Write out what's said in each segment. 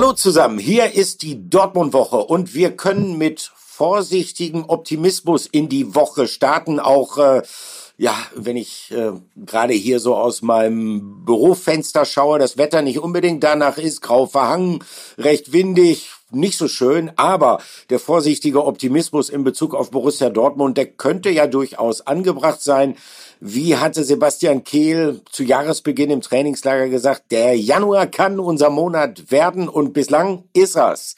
Hallo zusammen, hier ist die Dortmund-Woche und wir können mit vorsichtigem Optimismus in die Woche starten. Auch äh, ja, wenn ich äh, gerade hier so aus meinem Bürofenster schaue, das Wetter nicht unbedingt danach ist, grau verhangen, recht windig, nicht so schön, aber der vorsichtige Optimismus in Bezug auf Borussia Dortmund, der könnte ja durchaus angebracht sein. Wie hatte Sebastian Kehl zu Jahresbeginn im Trainingslager gesagt, der Januar kann unser Monat werden und bislang ist er's.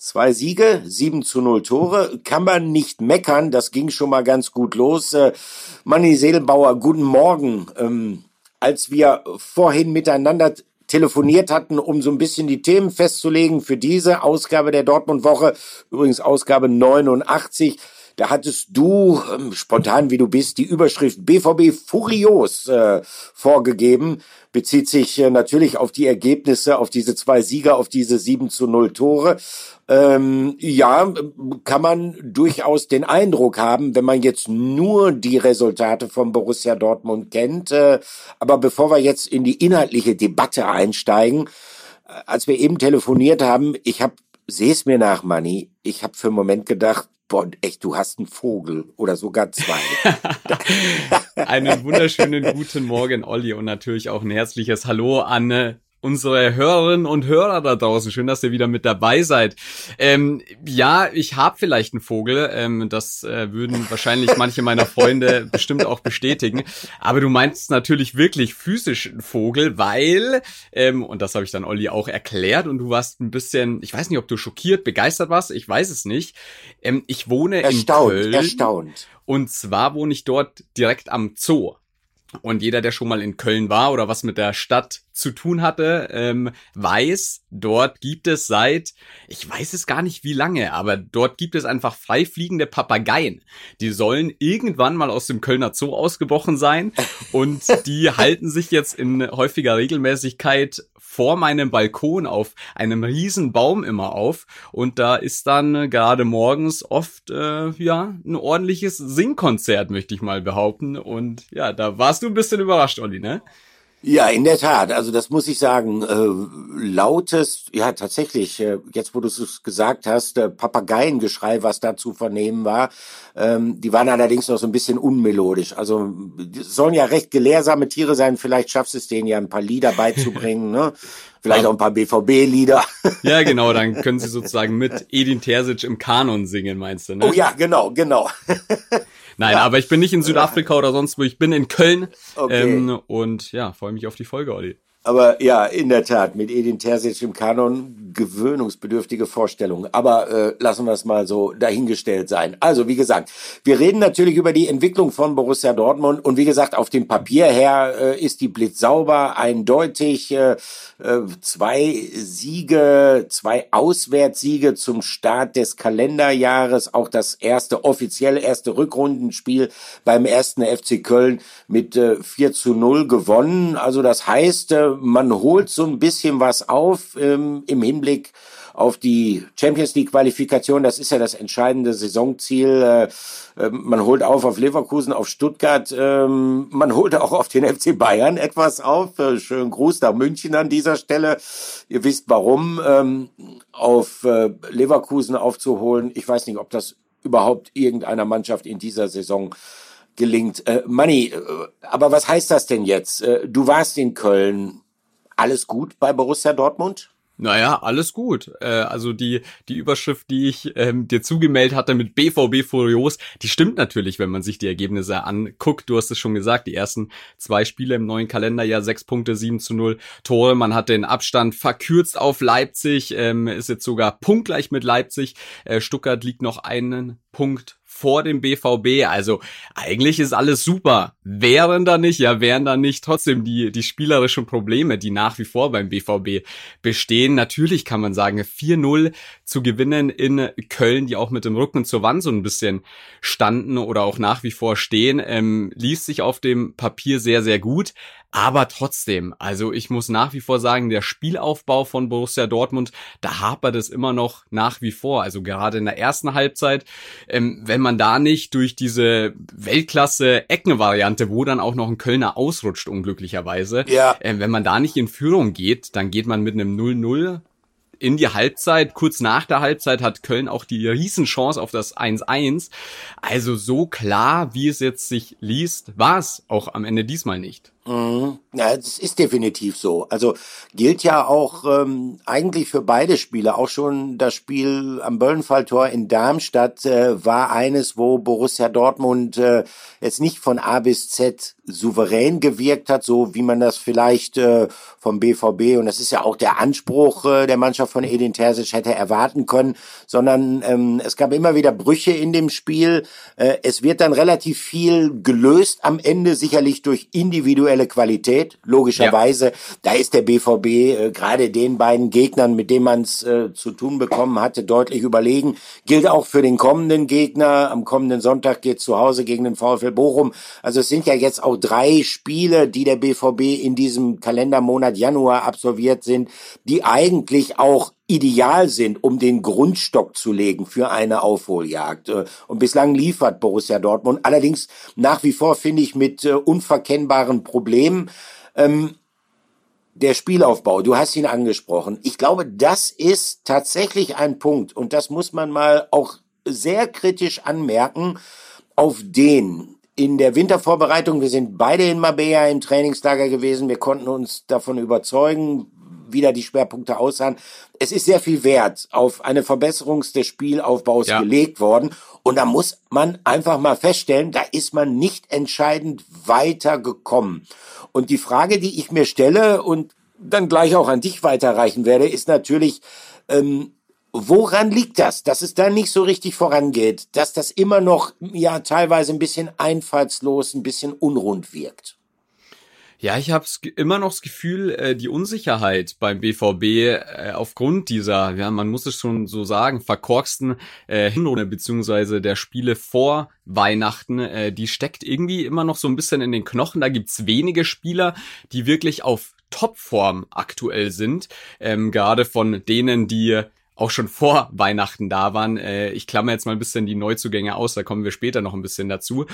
Zwei Siege, sieben zu null Tore, kann man nicht meckern, das ging schon mal ganz gut los. Äh, Manni Seelbauer, guten Morgen. Ähm, als wir vorhin miteinander telefoniert hatten, um so ein bisschen die Themen festzulegen für diese Ausgabe der Dortmund-Woche, übrigens Ausgabe 89, da hattest du, ähm, spontan wie du bist, die Überschrift BVB furios äh, vorgegeben. Bezieht sich äh, natürlich auf die Ergebnisse, auf diese zwei Sieger, auf diese 7 zu 0 Tore. Ähm, ja, kann man durchaus den Eindruck haben, wenn man jetzt nur die Resultate von Borussia Dortmund kennt. Äh, aber bevor wir jetzt in die inhaltliche Debatte einsteigen, äh, als wir eben telefoniert haben, ich habe, sehe es mir nach, Manni, ich habe für einen Moment gedacht, boah, echt, du hast einen Vogel oder sogar zwei. einen wunderschönen guten Morgen, Olli, und natürlich auch ein herzliches Hallo an unsere Hörerinnen und Hörer da draußen. Schön, dass ihr wieder mit dabei seid. Ähm, ja, ich habe vielleicht einen Vogel. Ähm, das äh, würden wahrscheinlich manche meiner Freunde bestimmt auch bestätigen. Aber du meinst natürlich wirklich physisch einen Vogel, weil, ähm, und das habe ich dann Olli auch erklärt, und du warst ein bisschen, ich weiß nicht, ob du schockiert, begeistert warst, ich weiß es nicht. Ähm, ich wohne erstaunt, in Köln. Erstaunt. Und zwar wohne ich dort direkt am Zoo. Und jeder, der schon mal in Köln war oder was mit der Stadt zu tun hatte, ähm, weiß, dort gibt es seit, ich weiß es gar nicht wie lange, aber dort gibt es einfach freifliegende Papageien. Die sollen irgendwann mal aus dem Kölner Zoo ausgebrochen sein und die halten sich jetzt in häufiger Regelmäßigkeit vor meinem Balkon auf einem riesen Baum immer auf. Und da ist dann gerade morgens oft äh, ja ein ordentliches Singkonzert möchte ich mal behaupten. Und ja da warst du ein bisschen überrascht Olli ne ja, in der Tat. Also das muss ich sagen. Äh, lautes, ja tatsächlich, äh, jetzt wo du es gesagt hast, äh, Papageiengeschrei, was da zu vernehmen war, ähm, die waren allerdings noch so ein bisschen unmelodisch. Also sollen ja recht gelehrsame Tiere sein. Vielleicht schaffst du es denen ja ein paar Lieder beizubringen. ne? Vielleicht auch ein paar BVB-Lieder. Ja, genau, dann können sie sozusagen mit Edin Terzic im Kanon singen, meinst du, ne? Oh ja, genau, genau. Nein, ja. aber ich bin nicht in Südafrika oder sonst wo. Ich bin in Köln. Okay. Ähm, und ja, freue mich auf die Folge, Olli. Aber ja, in der Tat, mit Edin Terzic im Kanon, gewöhnungsbedürftige Vorstellung. Aber äh, lassen wir es mal so dahingestellt sein. Also, wie gesagt, wir reden natürlich über die Entwicklung von Borussia Dortmund. Und wie gesagt, auf dem Papier her äh, ist die Blitz sauber, eindeutig. Äh, äh, zwei Siege, zwei Auswärtssiege zum Start des Kalenderjahres. Auch das erste, offiziell erste Rückrundenspiel beim ersten FC Köln mit äh, 4 zu 0 gewonnen. Also das heißt, äh, man holt so ein bisschen was auf ähm, im Hinblick auf die Champions League Qualifikation. Das ist ja das entscheidende Saisonziel. Äh, äh, man holt auf auf Leverkusen, auf Stuttgart. Ähm, man holt auch auf den FC Bayern etwas auf. Äh, schönen Gruß nach München an dieser Stelle. Ihr wisst warum. Ähm, auf äh, Leverkusen aufzuholen. Ich weiß nicht, ob das überhaupt irgendeiner Mannschaft in dieser Saison gelingt. Äh, Manni, äh, aber was heißt das denn jetzt? Äh, du warst in Köln. Alles gut bei Borussia Dortmund? Naja, alles gut. Äh, also die, die Überschrift, die ich ähm, dir zugemeldet hatte mit BVB Furios, die stimmt natürlich, wenn man sich die Ergebnisse anguckt. Du hast es schon gesagt, die ersten zwei Spiele im neuen Kalenderjahr, sechs Punkte, sieben zu null Tore. Man hat den Abstand verkürzt auf Leipzig, ähm, ist jetzt sogar punktgleich mit Leipzig. Äh, Stuttgart liegt noch einen Punkt vor dem BVB. Also eigentlich ist alles super. Wären da nicht, ja, wären da nicht trotzdem die, die spielerischen Probleme, die nach wie vor beim BVB bestehen. Natürlich kann man sagen, 4-0 zu gewinnen in Köln, die auch mit dem Rücken zur Wand so ein bisschen standen oder auch nach wie vor stehen, ähm, liest sich auf dem Papier sehr, sehr gut. Aber trotzdem, also ich muss nach wie vor sagen, der Spielaufbau von Borussia Dortmund, da hapert es immer noch nach wie vor. Also gerade in der ersten Halbzeit, ähm, wenn man da nicht durch diese Weltklasse-Eckenvariante, wo dann auch noch ein Kölner ausrutscht, unglücklicherweise, ja. ähm, wenn man da nicht in Führung geht, dann geht man mit einem 0-0 in die Halbzeit. Kurz nach der Halbzeit hat Köln auch die Riesenchance auf das 1-1. Also so klar, wie es jetzt sich liest, war es auch am Ende diesmal nicht. Mhm. Ja, das ist definitiv so. Also gilt ja auch ähm, eigentlich für beide Spiele. Auch schon das Spiel am Böllenfalltor in Darmstadt äh, war eines, wo Borussia Dortmund äh, jetzt nicht von A bis Z souverän gewirkt hat, so wie man das vielleicht äh, vom BVB und das ist ja auch der Anspruch äh, der Mannschaft von Edin Terzic hätte erwarten können, sondern ähm, es gab immer wieder Brüche in dem Spiel. Äh, es wird dann relativ viel gelöst am Ende, sicherlich durch individuelle Qualität, logischerweise. Ja. Da ist der BVB äh, gerade den beiden Gegnern, mit denen man es äh, zu tun bekommen hatte, deutlich überlegen. Gilt auch für den kommenden Gegner. Am kommenden Sonntag geht zu Hause gegen den VfL Bochum. Also es sind ja jetzt auch drei Spiele, die der BVB in diesem Kalendermonat Januar absolviert sind, die eigentlich auch ideal sind, um den Grundstock zu legen für eine Aufholjagd. Äh, und bislang liefert Borussia Dortmund. Allerdings nach wie vor finde ich mit äh, unverkennbaren Problemen. Ähm, der Spielaufbau, du hast ihn angesprochen. Ich glaube, das ist tatsächlich ein Punkt und das muss man mal auch sehr kritisch anmerken, auf den in der Wintervorbereitung, wir sind beide in Mabea im Trainingslager gewesen, wir konnten uns davon überzeugen, wie da die Schwerpunkte aussahen. Es ist sehr viel Wert auf eine Verbesserung des Spielaufbaus ja. gelegt worden. Und da muss man einfach mal feststellen, da ist man nicht entscheidend weitergekommen. Und die Frage, die ich mir stelle und dann gleich auch an dich weiterreichen werde, ist natürlich, ähm, Woran liegt das, dass es da nicht so richtig vorangeht, dass das immer noch ja teilweise ein bisschen einfallslos, ein bisschen unrund wirkt? Ja, ich habe immer noch das Gefühl, äh, die Unsicherheit beim BVB äh, aufgrund dieser, ja, man muss es schon so sagen, verkorksten äh, Hinrunde beziehungsweise der Spiele vor Weihnachten, äh, die steckt irgendwie immer noch so ein bisschen in den Knochen. Da gibt's wenige Spieler, die wirklich auf Topform aktuell sind. Ähm, Gerade von denen, die auch schon vor Weihnachten da waren. Äh, ich klammer jetzt mal ein bisschen die Neuzugänge aus, da kommen wir später noch ein bisschen dazu.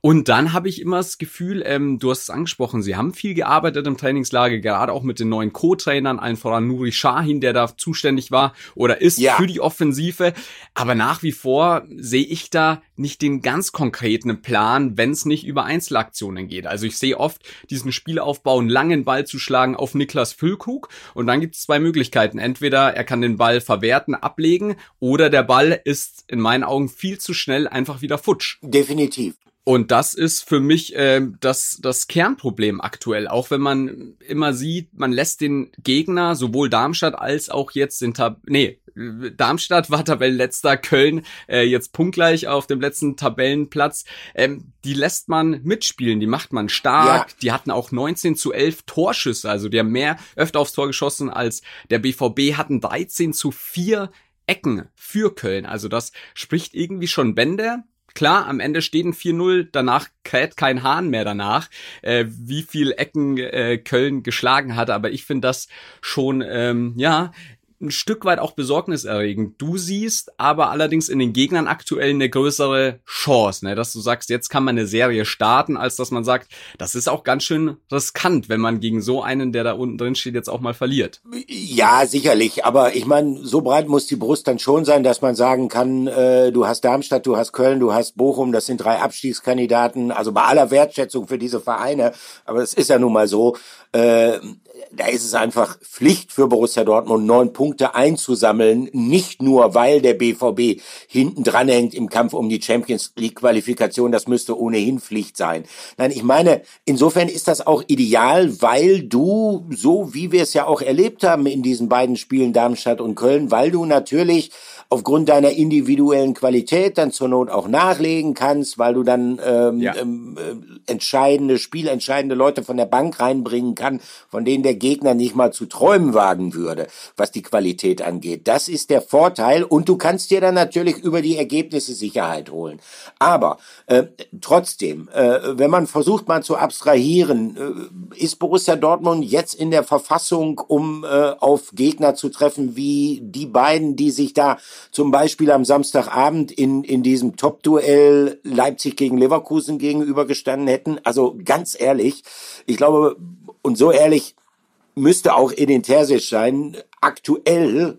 Und dann habe ich immer das Gefühl, ähm, du hast es angesprochen, sie haben viel gearbeitet im Trainingslager, gerade auch mit den neuen Co-Trainern, allen voran Nuri Shahin, der da zuständig war oder ist ja. für die Offensive. Aber nach wie vor sehe ich da nicht den ganz konkreten Plan, wenn es nicht über Einzelaktionen geht. Also ich sehe oft diesen Spielaufbau, einen langen Ball zu schlagen auf Niklas Füllkrug und dann gibt es zwei Möglichkeiten. Entweder er kann den Ball verwerten, Werten ablegen oder der Ball ist in meinen Augen viel zu schnell einfach wieder futsch. Definitiv. Und das ist für mich äh, das, das Kernproblem aktuell. Auch wenn man immer sieht, man lässt den Gegner, sowohl Darmstadt als auch jetzt den Tab nee, Darmstadt war Tabellenletzter, Köln äh, jetzt punktgleich auf dem letzten Tabellenplatz. Ähm, die lässt man mitspielen, die macht man stark. Ja. Die hatten auch 19 zu 11 Torschüsse, also die haben mehr öfter aufs Tor geschossen als der BVB, hatten 13 zu 4 Ecken für Köln. Also das spricht irgendwie schon Bände. Klar, am Ende steht ein 4-0, danach kräht kein Hahn mehr danach, äh, wie viel Ecken äh, Köln geschlagen hat, aber ich finde das schon, ähm, ja, ein Stück weit auch besorgniserregend. Du siehst aber allerdings in den Gegnern aktuell eine größere Chance, ne? dass du sagst, jetzt kann man eine Serie starten, als dass man sagt, das ist auch ganz schön riskant, wenn man gegen so einen, der da unten drin steht, jetzt auch mal verliert. Ja, sicherlich. Aber ich meine, so breit muss die Brust dann schon sein, dass man sagen kann, äh, du hast Darmstadt, du hast Köln, du hast Bochum, das sind drei Abstiegskandidaten. Also bei aller Wertschätzung für diese Vereine, aber es ist ja nun mal so, äh, da ist es einfach Pflicht für Borussia Dortmund, neun Punkte einzusammeln. Nicht nur, weil der BVB hinten dran hängt im Kampf um die Champions League Qualifikation. Das müsste ohnehin Pflicht sein. Nein, ich meine, insofern ist das auch ideal, weil du, so wie wir es ja auch erlebt haben in diesen beiden Spielen Darmstadt und Köln, weil du natürlich aufgrund deiner individuellen Qualität dann zur Not auch nachlegen kannst, weil du dann ähm, ja. ähm, äh, entscheidende, spielentscheidende Leute von der Bank reinbringen kann, von denen der Gegner nicht mal zu träumen wagen würde, was die Qualität angeht. Das ist der Vorteil und du kannst dir dann natürlich über die Ergebnisse Sicherheit holen. Aber äh, trotzdem, äh, wenn man versucht mal zu abstrahieren, äh, ist Borussia Dortmund jetzt in der Verfassung, um äh, auf Gegner zu treffen wie die beiden, die sich da zum Beispiel am Samstagabend in, in diesem Top-Duell Leipzig gegen Leverkusen gegenübergestanden hätten. Also ganz ehrlich, ich glaube, und so ehrlich müsste auch Edin Terzic sein, aktuell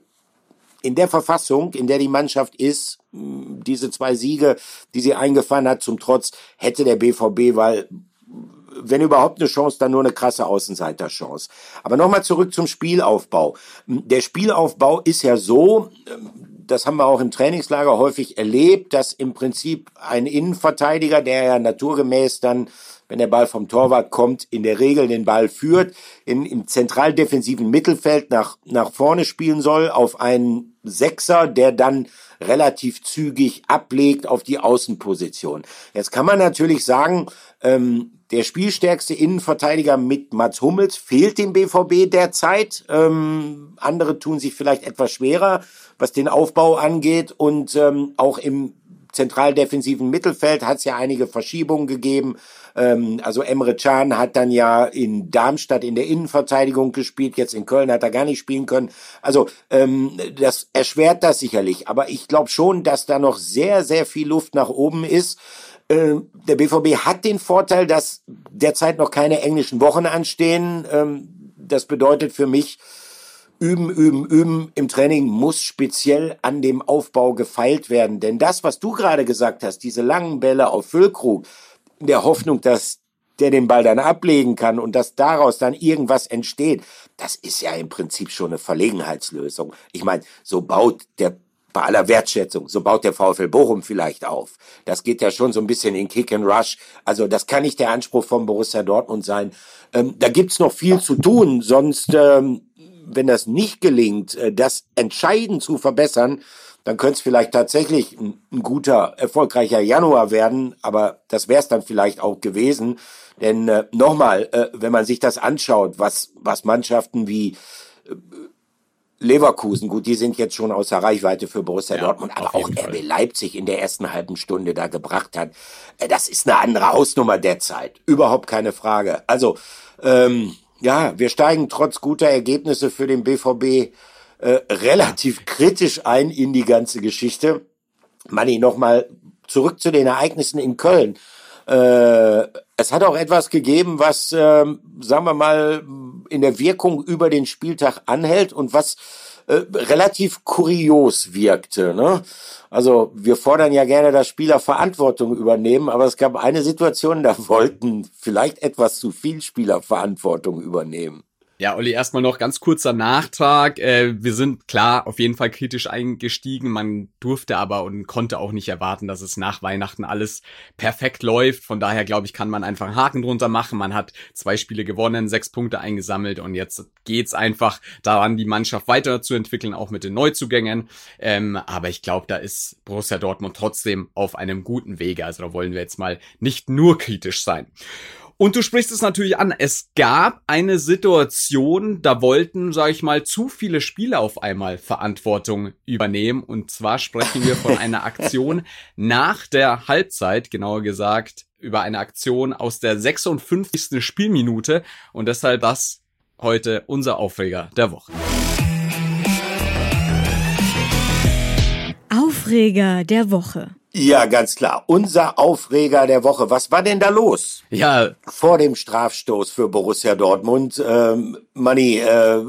in der Verfassung, in der die Mannschaft ist, diese zwei Siege, die sie eingefahren hat, zum Trotz, hätte der BVB, weil wenn überhaupt eine Chance, dann nur eine krasse Außenseiterchance. Aber nochmal zurück zum Spielaufbau. Der Spielaufbau ist ja so, das haben wir auch im Trainingslager häufig erlebt, dass im Prinzip ein Innenverteidiger, der ja naturgemäß dann, wenn der Ball vom Torwart kommt, in der Regel den Ball führt, in, im zentraldefensiven Mittelfeld nach, nach vorne spielen soll, auf einen Sechser, der dann relativ zügig ablegt auf die Außenposition. Jetzt kann man natürlich sagen, ähm, der spielstärkste Innenverteidiger mit Mats Hummels fehlt dem BVB derzeit. Ähm, andere tun sich vielleicht etwas schwerer, was den Aufbau angeht. Und ähm, auch im zentraldefensiven Mittelfeld hat es ja einige Verschiebungen gegeben. Ähm, also Emre Can hat dann ja in Darmstadt in der Innenverteidigung gespielt, jetzt in Köln hat er gar nicht spielen können. Also ähm, das erschwert das sicherlich. Aber ich glaube schon, dass da noch sehr, sehr viel Luft nach oben ist. Ähm, der BVB hat den Vorteil, dass derzeit noch keine englischen Wochen anstehen. Ähm, das bedeutet für mich, üben, üben, üben im Training muss speziell an dem Aufbau gefeilt werden. Denn das, was du gerade gesagt hast, diese langen Bälle auf Füllkrug, in der Hoffnung, dass der den Ball dann ablegen kann und dass daraus dann irgendwas entsteht, das ist ja im Prinzip schon eine Verlegenheitslösung. Ich meine, so baut der bei aller Wertschätzung, so baut der VfL Bochum vielleicht auf. Das geht ja schon so ein bisschen in Kick and Rush. Also das kann nicht der Anspruch von Borussia Dortmund sein. Ähm, da gibt's noch viel zu tun, sonst, ähm, wenn das nicht gelingt, äh, das entscheidend zu verbessern, dann könnte es vielleicht tatsächlich ein, ein, guter, erfolgreicher Januar werden, aber das wäre es dann vielleicht auch gewesen. Denn äh, nochmal, äh, wenn man sich das anschaut, was, was Mannschaften wie äh, Leverkusen, gut, die sind jetzt schon außer Reichweite für Borussia ja, Dortmund, aber auch RB Leipzig in der ersten halben Stunde da gebracht hat. Äh, das ist eine andere Hausnummer derzeit. Überhaupt keine Frage. Also, ähm, ja, wir steigen trotz guter Ergebnisse für den BVB äh, relativ kritisch ein in die ganze Geschichte. Manni, nochmal zurück zu den Ereignissen in Köln. Äh, es hat auch etwas gegeben, was, äh, sagen wir mal, in der Wirkung über den Spieltag anhält und was äh, relativ kurios wirkte. Ne? Also wir fordern ja gerne, dass Spieler Verantwortung übernehmen, aber es gab eine Situation, da wollten vielleicht etwas zu viel Spieler Verantwortung übernehmen. Ja, Olli, erstmal noch ganz kurzer Nachtrag. Äh, wir sind klar auf jeden Fall kritisch eingestiegen. Man durfte aber und konnte auch nicht erwarten, dass es nach Weihnachten alles perfekt läuft. Von daher, glaube ich, kann man einfach einen Haken drunter machen. Man hat zwei Spiele gewonnen, sechs Punkte eingesammelt und jetzt geht's einfach daran, die Mannschaft weiterzuentwickeln, auch mit den Neuzugängen. Ähm, aber ich glaube, da ist Borussia Dortmund trotzdem auf einem guten Wege. Also da wollen wir jetzt mal nicht nur kritisch sein. Und du sprichst es natürlich an. Es gab eine Situation, da wollten, sag ich mal, zu viele Spieler auf einmal Verantwortung übernehmen. Und zwar sprechen wir von einer Aktion nach der Halbzeit, genauer gesagt, über eine Aktion aus der 56. Spielminute. Und deshalb das heute unser Aufreger der Woche. Aufreger der Woche. Ja, ganz klar. Unser Aufreger der Woche. Was war denn da los? Ja. Vor dem Strafstoß für Borussia Dortmund. Ähm, Manni, äh,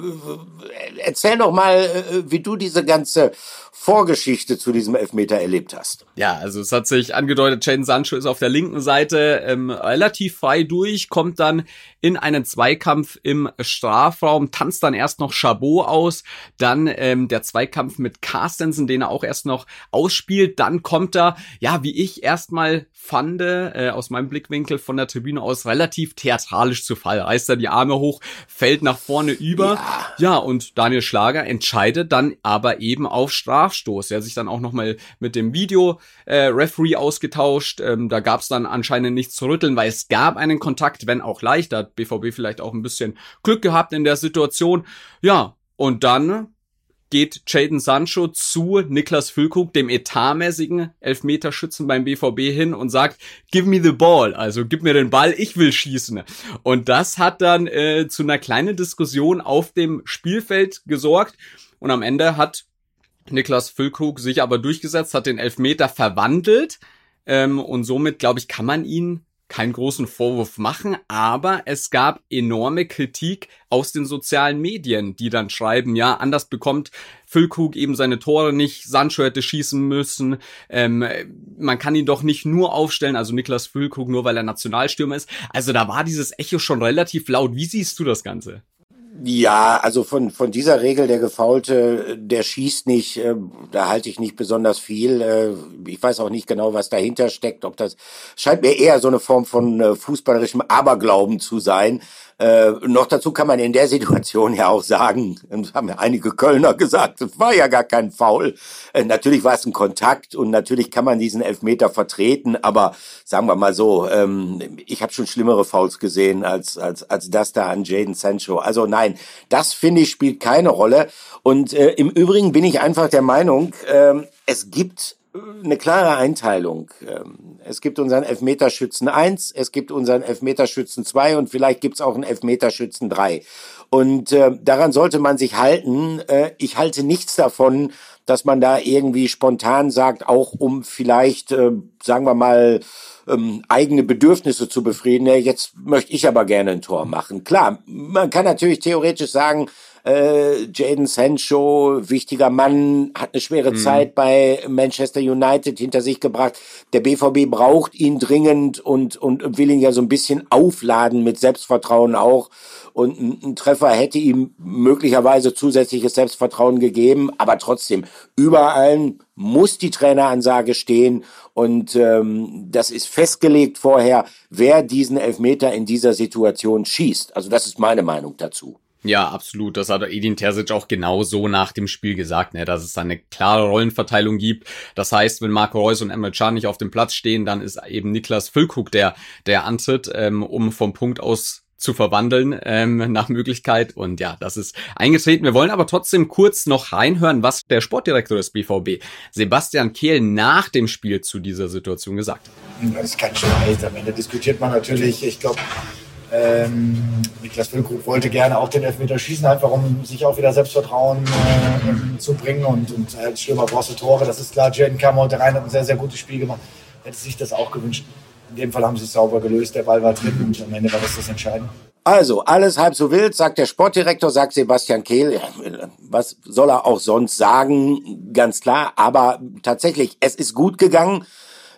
erzähl doch mal, äh, wie du diese ganze Vorgeschichte zu diesem Elfmeter erlebt hast. Ja, also es hat sich angedeutet, Jaden Sancho ist auf der linken Seite ähm, relativ frei durch, kommt dann in einen Zweikampf im Strafraum, tanzt dann erst noch Chabot aus, dann ähm, der Zweikampf mit Carstensen, den er auch erst noch ausspielt, dann kommt er, ja, wie ich erstmal fand, äh, aus meinem Blickwinkel von der Tribüne aus, relativ theatralisch zu Fall. Reißt er die Arme hoch, fällt nach vorne über, ja, ja und Daniel Schlager entscheidet dann aber eben auf Strafstoß. Er hat sich dann auch nochmal mit dem Video-Referee äh, ausgetauscht, ähm, da gab es dann anscheinend nichts zu rütteln, weil es gab einen Kontakt, wenn auch leichter BVB vielleicht auch ein bisschen Glück gehabt in der Situation. Ja, und dann geht Jaden Sancho zu Niklas Füllkrug, dem etatmäßigen Elfmeterschützen beim BVB hin und sagt, give me the ball, also gib mir den Ball, ich will schießen. Und das hat dann äh, zu einer kleinen Diskussion auf dem Spielfeld gesorgt und am Ende hat Niklas Füllkrug sich aber durchgesetzt, hat den Elfmeter verwandelt ähm, und somit, glaube ich, kann man ihn keinen großen Vorwurf machen, aber es gab enorme Kritik aus den sozialen Medien, die dann schreiben, ja, anders bekommt Füllkrug eben seine Tore nicht, Sancho hätte schießen müssen, ähm, man kann ihn doch nicht nur aufstellen, also Niklas Füllkrug nur weil er Nationalstürmer ist. Also da war dieses Echo schon relativ laut. Wie siehst du das Ganze? Ja, also von, von dieser Regel, der Gefaulte, der schießt nicht, äh, da halte ich nicht besonders viel. Äh, ich weiß auch nicht genau, was dahinter steckt. Ob das scheint mir eher so eine Form von äh, fußballerischem Aberglauben zu sein. Äh, noch dazu kann man in der Situation ja auch sagen, das haben ja einige Kölner gesagt, es war ja gar kein Foul. Äh, natürlich war es ein Kontakt und natürlich kann man diesen Elfmeter vertreten, aber sagen wir mal so, ähm, ich habe schon schlimmere Fouls gesehen als, als, als das da an Jaden Sancho. Also nein, das finde ich spielt keine Rolle. Und äh, im Übrigen bin ich einfach der Meinung, äh, es gibt eine klare Einteilung. Ähm, es gibt unseren Elfmeterschützen 1, es gibt unseren Elfmeterschützen 2 und vielleicht gibt es auch einen Elfmeterschützen 3. Und äh, daran sollte man sich halten. Äh, ich halte nichts davon, dass man da irgendwie spontan sagt, auch um vielleicht, äh, sagen wir mal, ähm, eigene Bedürfnisse zu befrieden. Ja, jetzt möchte ich aber gerne ein Tor machen. Klar, man kann natürlich theoretisch sagen, äh, Jaden Sancho, wichtiger Mann, hat eine schwere mhm. Zeit bei Manchester United hinter sich gebracht. Der BVB braucht ihn dringend und, und will ihn ja so ein bisschen aufladen mit Selbstvertrauen auch. Und ein, ein Treffer hätte ihm möglicherweise zusätzliches Selbstvertrauen gegeben. Aber trotzdem, überall muss die Traineransage stehen. Und ähm, das ist festgelegt vorher, wer diesen Elfmeter in dieser Situation schießt. Also das ist meine Meinung dazu. Ja, absolut. Das hat Edin Terzic auch genau so nach dem Spiel gesagt, ne, dass es da eine klare Rollenverteilung gibt. Das heißt, wenn Marco Reus und Emre Can nicht auf dem Platz stehen, dann ist eben Niklas Füllkrug der, der antritt, ähm, um vom Punkt aus zu verwandeln ähm, nach Möglichkeit. Und ja, das ist eingetreten. Wir wollen aber trotzdem kurz noch reinhören, was der Sportdirektor des BVB, Sebastian Kehl, nach dem Spiel zu dieser Situation gesagt hat. Das ist kein Streit. Am Ende diskutiert man natürlich, ich glaube, ähm, Niklas Füllkrug wollte gerne auch den Elfmeter schießen, einfach um sich auch wieder Selbstvertrauen äh, zu bringen. Und, und als Stürmer brauchst du Tore, das ist klar. Jaden kam heute rein, hat ein sehr, sehr gutes Spiel gemacht. Hätte sich das auch gewünscht. In dem Fall haben sie es sauber gelöst, der Ball war drin und am Ende war das das Entscheidende. Also, alles halb so wild, sagt der Sportdirektor, sagt Sebastian Kehl. Was soll er auch sonst sagen? Ganz klar. Aber tatsächlich, es ist gut gegangen.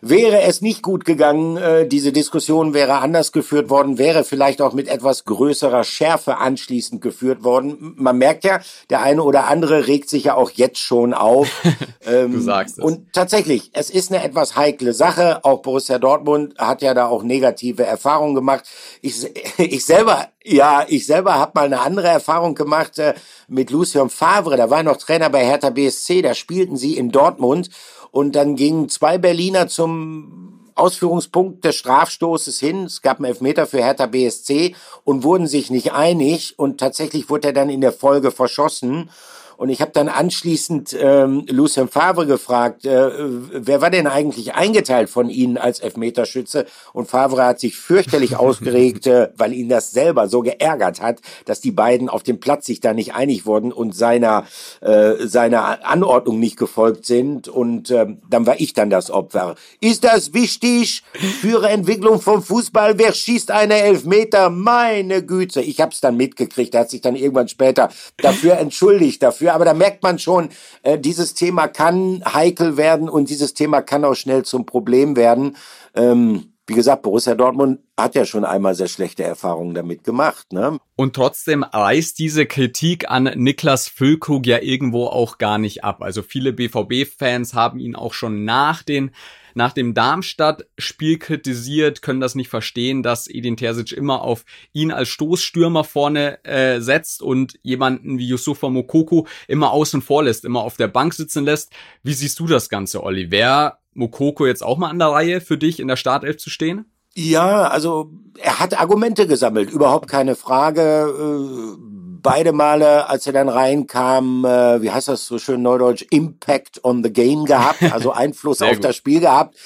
Wäre es nicht gut gegangen, äh, diese Diskussion wäre anders geführt worden, wäre vielleicht auch mit etwas größerer Schärfe anschließend geführt worden. Man merkt ja, der eine oder andere regt sich ja auch jetzt schon auf. ähm, du sagst es. Und tatsächlich, es ist eine etwas heikle Sache. Auch Borussia Dortmund hat ja da auch negative Erfahrungen gemacht. Ich, ich selber ja, ich selber habe mal eine andere Erfahrung gemacht äh, mit Lucien Favre. Da war noch Trainer bei Hertha BSC. Da spielten sie in Dortmund und dann gingen zwei Berliner zum Ausführungspunkt des Strafstoßes hin. Es gab einen Elfmeter für Hertha BSC und wurden sich nicht einig. Und tatsächlich wurde er dann in der Folge verschossen. Und ich habe dann anschließend ähm, Lucien Favre gefragt, äh, wer war denn eigentlich eingeteilt von Ihnen als Elfmeterschütze? Und Favre hat sich fürchterlich ausgeregt, äh, weil ihn das selber so geärgert hat, dass die beiden auf dem Platz sich da nicht einig wurden und seiner, äh, seiner Anordnung nicht gefolgt sind. Und äh, dann war ich dann das Opfer. Ist das wichtig für Ihre Entwicklung vom Fußball? Wer schießt eine Elfmeter? Meine Güte. Ich habe es dann mitgekriegt. Er hat sich dann irgendwann später dafür entschuldigt, dafür dafür. Aber da merkt man schon, äh, dieses Thema kann heikel werden und dieses Thema kann auch schnell zum Problem werden. Ähm, wie gesagt, Borussia Dortmund hat ja schon einmal sehr schlechte Erfahrungen damit gemacht. Ne? Und trotzdem reißt diese Kritik an Niklas Füllkrug ja irgendwo auch gar nicht ab. Also viele BVB-Fans haben ihn auch schon nach den nach dem Darmstadt-Spiel kritisiert, können das nicht verstehen, dass Edin Terzic immer auf ihn als Stoßstürmer vorne äh, setzt und jemanden wie Yusufa Mokoko immer außen vor lässt, immer auf der Bank sitzen lässt. Wie siehst du das Ganze, Olli? Wäre Mokoko jetzt auch mal an der Reihe für dich in der Startelf zu stehen? Ja, also er hat Argumente gesammelt, überhaupt keine Frage. Äh, beide Male, als er dann reinkam, äh, wie heißt das so schön neudeutsch, Impact on the Game gehabt, also Einfluss auf gut. das Spiel gehabt.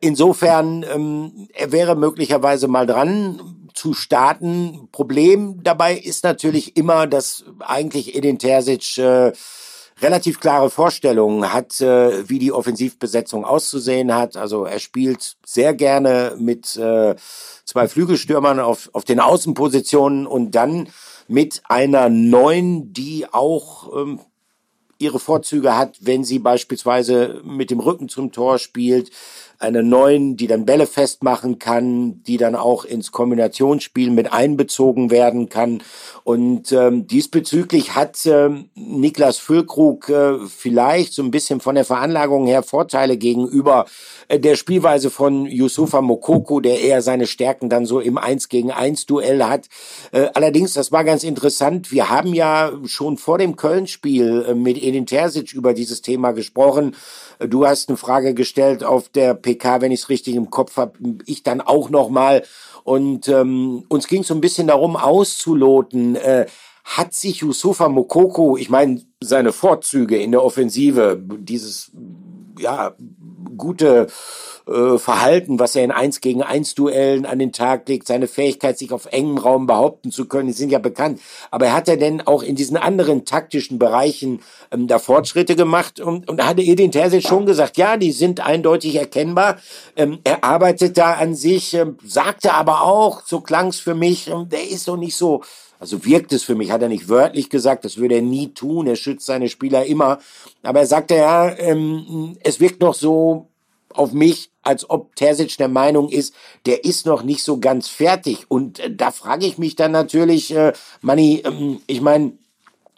Insofern, ähm, er wäre möglicherweise mal dran zu starten. Problem dabei ist natürlich immer, dass eigentlich Edin Terzic äh, relativ klare Vorstellungen hat, äh, wie die Offensivbesetzung auszusehen hat. Also er spielt sehr gerne mit äh, zwei Flügelstürmern auf, auf den Außenpositionen und dann mit einer neuen, die auch ähm, ihre Vorzüge hat, wenn sie beispielsweise mit dem Rücken zum Tor spielt, eine neuen, die dann Bälle festmachen kann, die dann auch ins Kombinationsspiel mit einbezogen werden kann. Und ähm, diesbezüglich hat ähm, Niklas Füllkrug äh, vielleicht so ein bisschen von der Veranlagung her Vorteile gegenüber der Spielweise von Yusufa Mokoko, der eher seine Stärken dann so im 1 gegen 1 Duell hat. Äh, allerdings, das war ganz interessant, wir haben ja schon vor dem Köln-Spiel äh, mit Edin Terzic über dieses Thema gesprochen. Du hast eine Frage gestellt auf der PK, wenn ich es richtig im Kopf habe, ich dann auch noch mal. Und ähm, uns ging es so ein bisschen darum, auszuloten, äh, hat sich Yusufa Mokoko, ich meine, seine Vorzüge in der Offensive, dieses ja gute äh, Verhalten, was er in 1 gegen 1 Duellen an den Tag legt, seine Fähigkeit, sich auf engem Raum behaupten zu können, die sind ja bekannt. Aber er hat er denn auch in diesen anderen taktischen Bereichen ähm, da Fortschritte gemacht? Und, und hatte Edin Terzic schon gesagt, ja, die sind eindeutig erkennbar. Ähm, er arbeitet da an sich, ähm, sagte aber auch, so klang's für mich, ähm, der ist doch nicht so also wirkt es für mich, hat er nicht wörtlich gesagt, das würde er nie tun, er schützt seine Spieler immer. Aber er sagte ja, ähm, es wirkt noch so auf mich, als ob Terzic der Meinung ist, der ist noch nicht so ganz fertig. Und äh, da frage ich mich dann natürlich, äh, Manni, ähm, ich meine,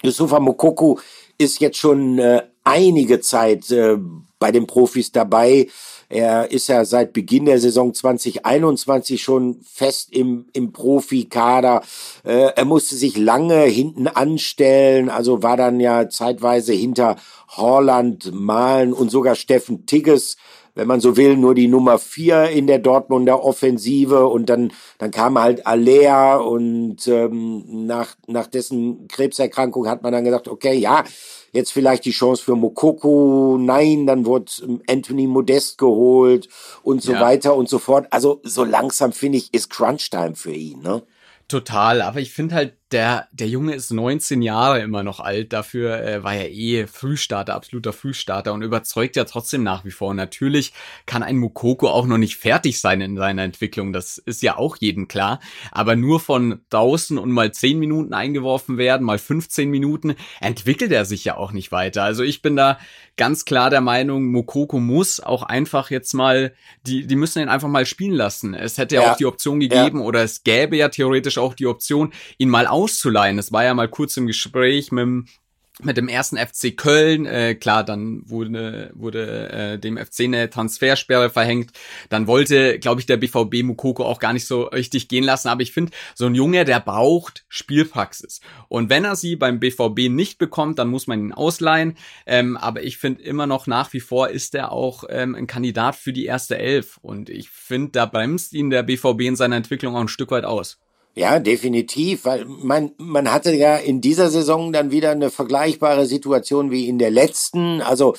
Yusufa Mokoko ist jetzt schon äh, einige Zeit äh, bei den Profis dabei. Er ist ja seit Beginn der Saison 2021 schon fest im, im Profikader. Äh, er musste sich lange hinten anstellen, also war dann ja zeitweise hinter Horland, Malen und sogar Steffen Tigges wenn man so will, nur die Nummer vier in der Dortmunder Offensive und dann, dann kam halt Alea und ähm, nach, nach dessen Krebserkrankung hat man dann gesagt, okay, ja, jetzt vielleicht die Chance für Mokoko, nein, dann wurde ähm, Anthony Modest geholt und so ja. weiter und so fort. Also so langsam finde ich, ist Crunch-Time für ihn, ne? Total, aber ich finde halt, der, der Junge ist 19 Jahre immer noch alt. Dafür äh, war er eh Frühstarter, absoluter Frühstarter und überzeugt ja trotzdem nach wie vor. Und natürlich kann ein Mukoko auch noch nicht fertig sein in seiner Entwicklung. Das ist ja auch jedem klar. Aber nur von draußen und mal 10 Minuten eingeworfen werden, mal 15 Minuten, entwickelt er sich ja auch nicht weiter. Also ich bin da ganz klar der Meinung, Mukoko muss auch einfach jetzt mal, die, die müssen ihn einfach mal spielen lassen. Es hätte ja, auch die Option gegeben ja. oder es gäbe ja theoretisch auch die Option, ihn mal auszuleihen. Es war ja mal kurz im Gespräch mit mit dem ersten FC Köln, äh, klar, dann wurde, wurde äh, dem FC eine Transfersperre verhängt. Dann wollte, glaube ich, der BVB Mukoko auch gar nicht so richtig gehen lassen. Aber ich finde, so ein Junge, der braucht Spielpraxis. Und wenn er sie beim BVB nicht bekommt, dann muss man ihn ausleihen. Ähm, aber ich finde immer noch nach wie vor ist er auch ähm, ein Kandidat für die erste Elf. Und ich finde, da bremst ihn der BVB in seiner Entwicklung auch ein Stück weit aus. Ja, definitiv, weil man, man hatte ja in dieser Saison dann wieder eine vergleichbare Situation wie in der letzten. Also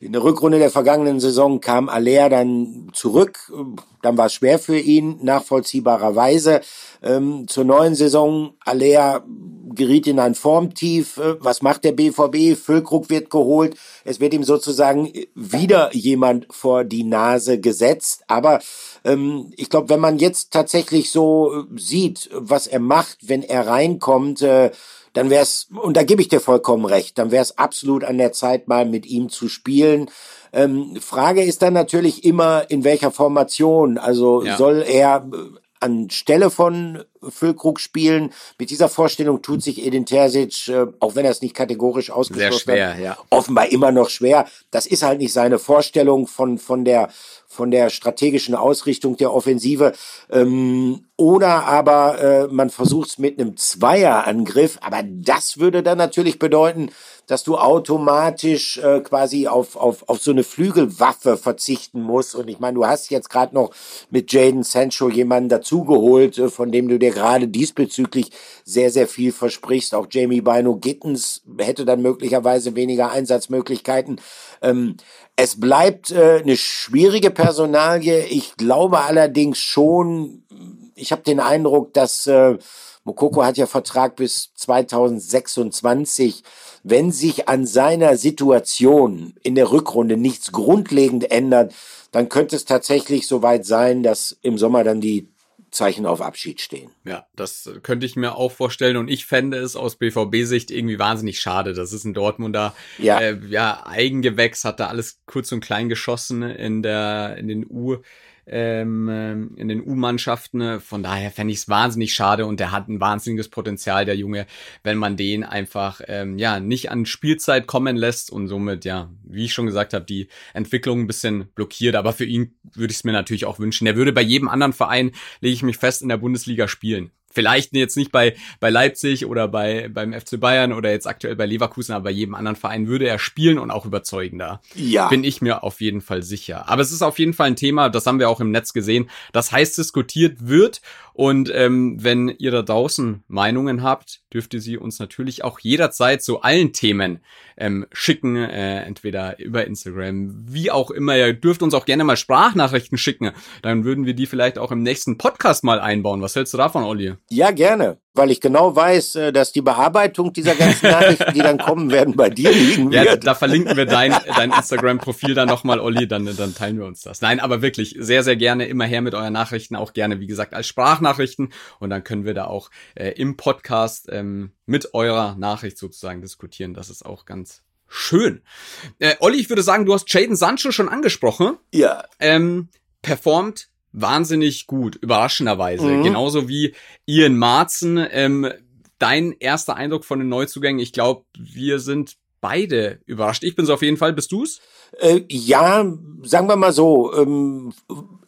in der Rückrunde der vergangenen Saison kam Aller dann zurück, dann war es schwer für ihn, nachvollziehbarerweise. Ähm, zur neuen Saison, Aller geriet in ein Formtief. Äh, was macht der BVB? Füllkrug wird geholt. Es wird ihm sozusagen wieder jemand vor die Nase gesetzt. Aber ähm, ich glaube, wenn man jetzt tatsächlich so äh, sieht, was er macht, wenn er reinkommt, äh, dann wäre es, und da gebe ich dir vollkommen recht, dann wäre es absolut an der Zeit, mal mit ihm zu spielen. Ähm, Frage ist dann natürlich immer, in welcher Formation. Also ja. soll er äh, anstelle von Füllkrug spielen. Mit dieser Vorstellung tut sich Edin Terzic, äh, auch wenn er es nicht kategorisch ausgeschlossen schwer, hat, ja. offenbar immer noch schwer. Das ist halt nicht seine Vorstellung von, von der von der strategischen Ausrichtung der Offensive. Ähm, oder aber äh, man versucht es mit einem Zweierangriff, aber das würde dann natürlich bedeuten, dass du automatisch äh, quasi auf, auf, auf so eine Flügelwaffe verzichten musst. Und ich meine, du hast jetzt gerade noch mit Jaden Sancho jemanden dazugeholt, äh, von dem du dir gerade diesbezüglich sehr, sehr viel versprichst. Auch Jamie Bino Gittens hätte dann möglicherweise weniger Einsatzmöglichkeiten. Ähm, es bleibt äh, eine schwierige Personalie. Ich glaube allerdings schon, ich habe den Eindruck, dass äh, Mokoko hat ja Vertrag bis 2026. Wenn sich an seiner Situation in der Rückrunde nichts grundlegend ändert, dann könnte es tatsächlich soweit sein, dass im Sommer dann die Zeichen auf Abschied stehen. Ja, das könnte ich mir auch vorstellen und ich fände es aus BVB-Sicht irgendwie wahnsinnig schade. Das ist ein Dortmunder ja. Äh, ja, Eigengewächs, hat da alles kurz und klein geschossen in der in den U ähm, ähm, in den U-Mannschaften. Von daher fände ich es wahnsinnig schade und der hat ein wahnsinniges Potenzial, der Junge, wenn man den einfach ähm, ja nicht an Spielzeit kommen lässt und somit, ja, wie ich schon gesagt habe, die Entwicklung ein bisschen blockiert. Aber für ihn würde ich es mir natürlich auch wünschen. Er würde bei jedem anderen Verein, lege ich mich fest, in der Bundesliga spielen. Vielleicht jetzt nicht bei, bei Leipzig oder bei, beim FC Bayern oder jetzt aktuell bei Leverkusen, aber bei jedem anderen Verein würde er spielen und auch überzeugender. Ja. Bin ich mir auf jeden Fall sicher. Aber es ist auf jeden Fall ein Thema, das haben wir auch im Netz gesehen, das heiß diskutiert wird. Und ähm, wenn ihr da draußen Meinungen habt, dürft ihr sie uns natürlich auch jederzeit zu allen Themen ähm, schicken, äh, entweder über Instagram, wie auch immer. Ihr dürft uns auch gerne mal Sprachnachrichten schicken. Dann würden wir die vielleicht auch im nächsten Podcast mal einbauen. Was hältst du davon, Olli? Ja, gerne weil ich genau weiß, äh, dass die Bearbeitung dieser ganzen Nachrichten, die dann kommen werden, bei dir liegen wird. Ja, da verlinken wir dein, dein Instagram-Profil dann nochmal, Olli, dann, dann teilen wir uns das. Nein, aber wirklich sehr, sehr gerne immer her mit euren Nachrichten, auch gerne, wie gesagt, als Sprachnachrichten und dann können wir da auch äh, im Podcast ähm, mit eurer Nachricht sozusagen diskutieren. Das ist auch ganz schön. Äh, Olli, ich würde sagen, du hast Jaden Sancho schon angesprochen. Ja. Ähm, performt wahnsinnig gut, überraschenderweise. Mhm. Genauso wie Ian Marzen. Ähm, dein erster Eindruck von den Neuzugängen, ich glaube, wir sind beide überrascht. Ich bin so auf jeden Fall. Bist du's? Äh, ja, sagen wir mal so, ähm,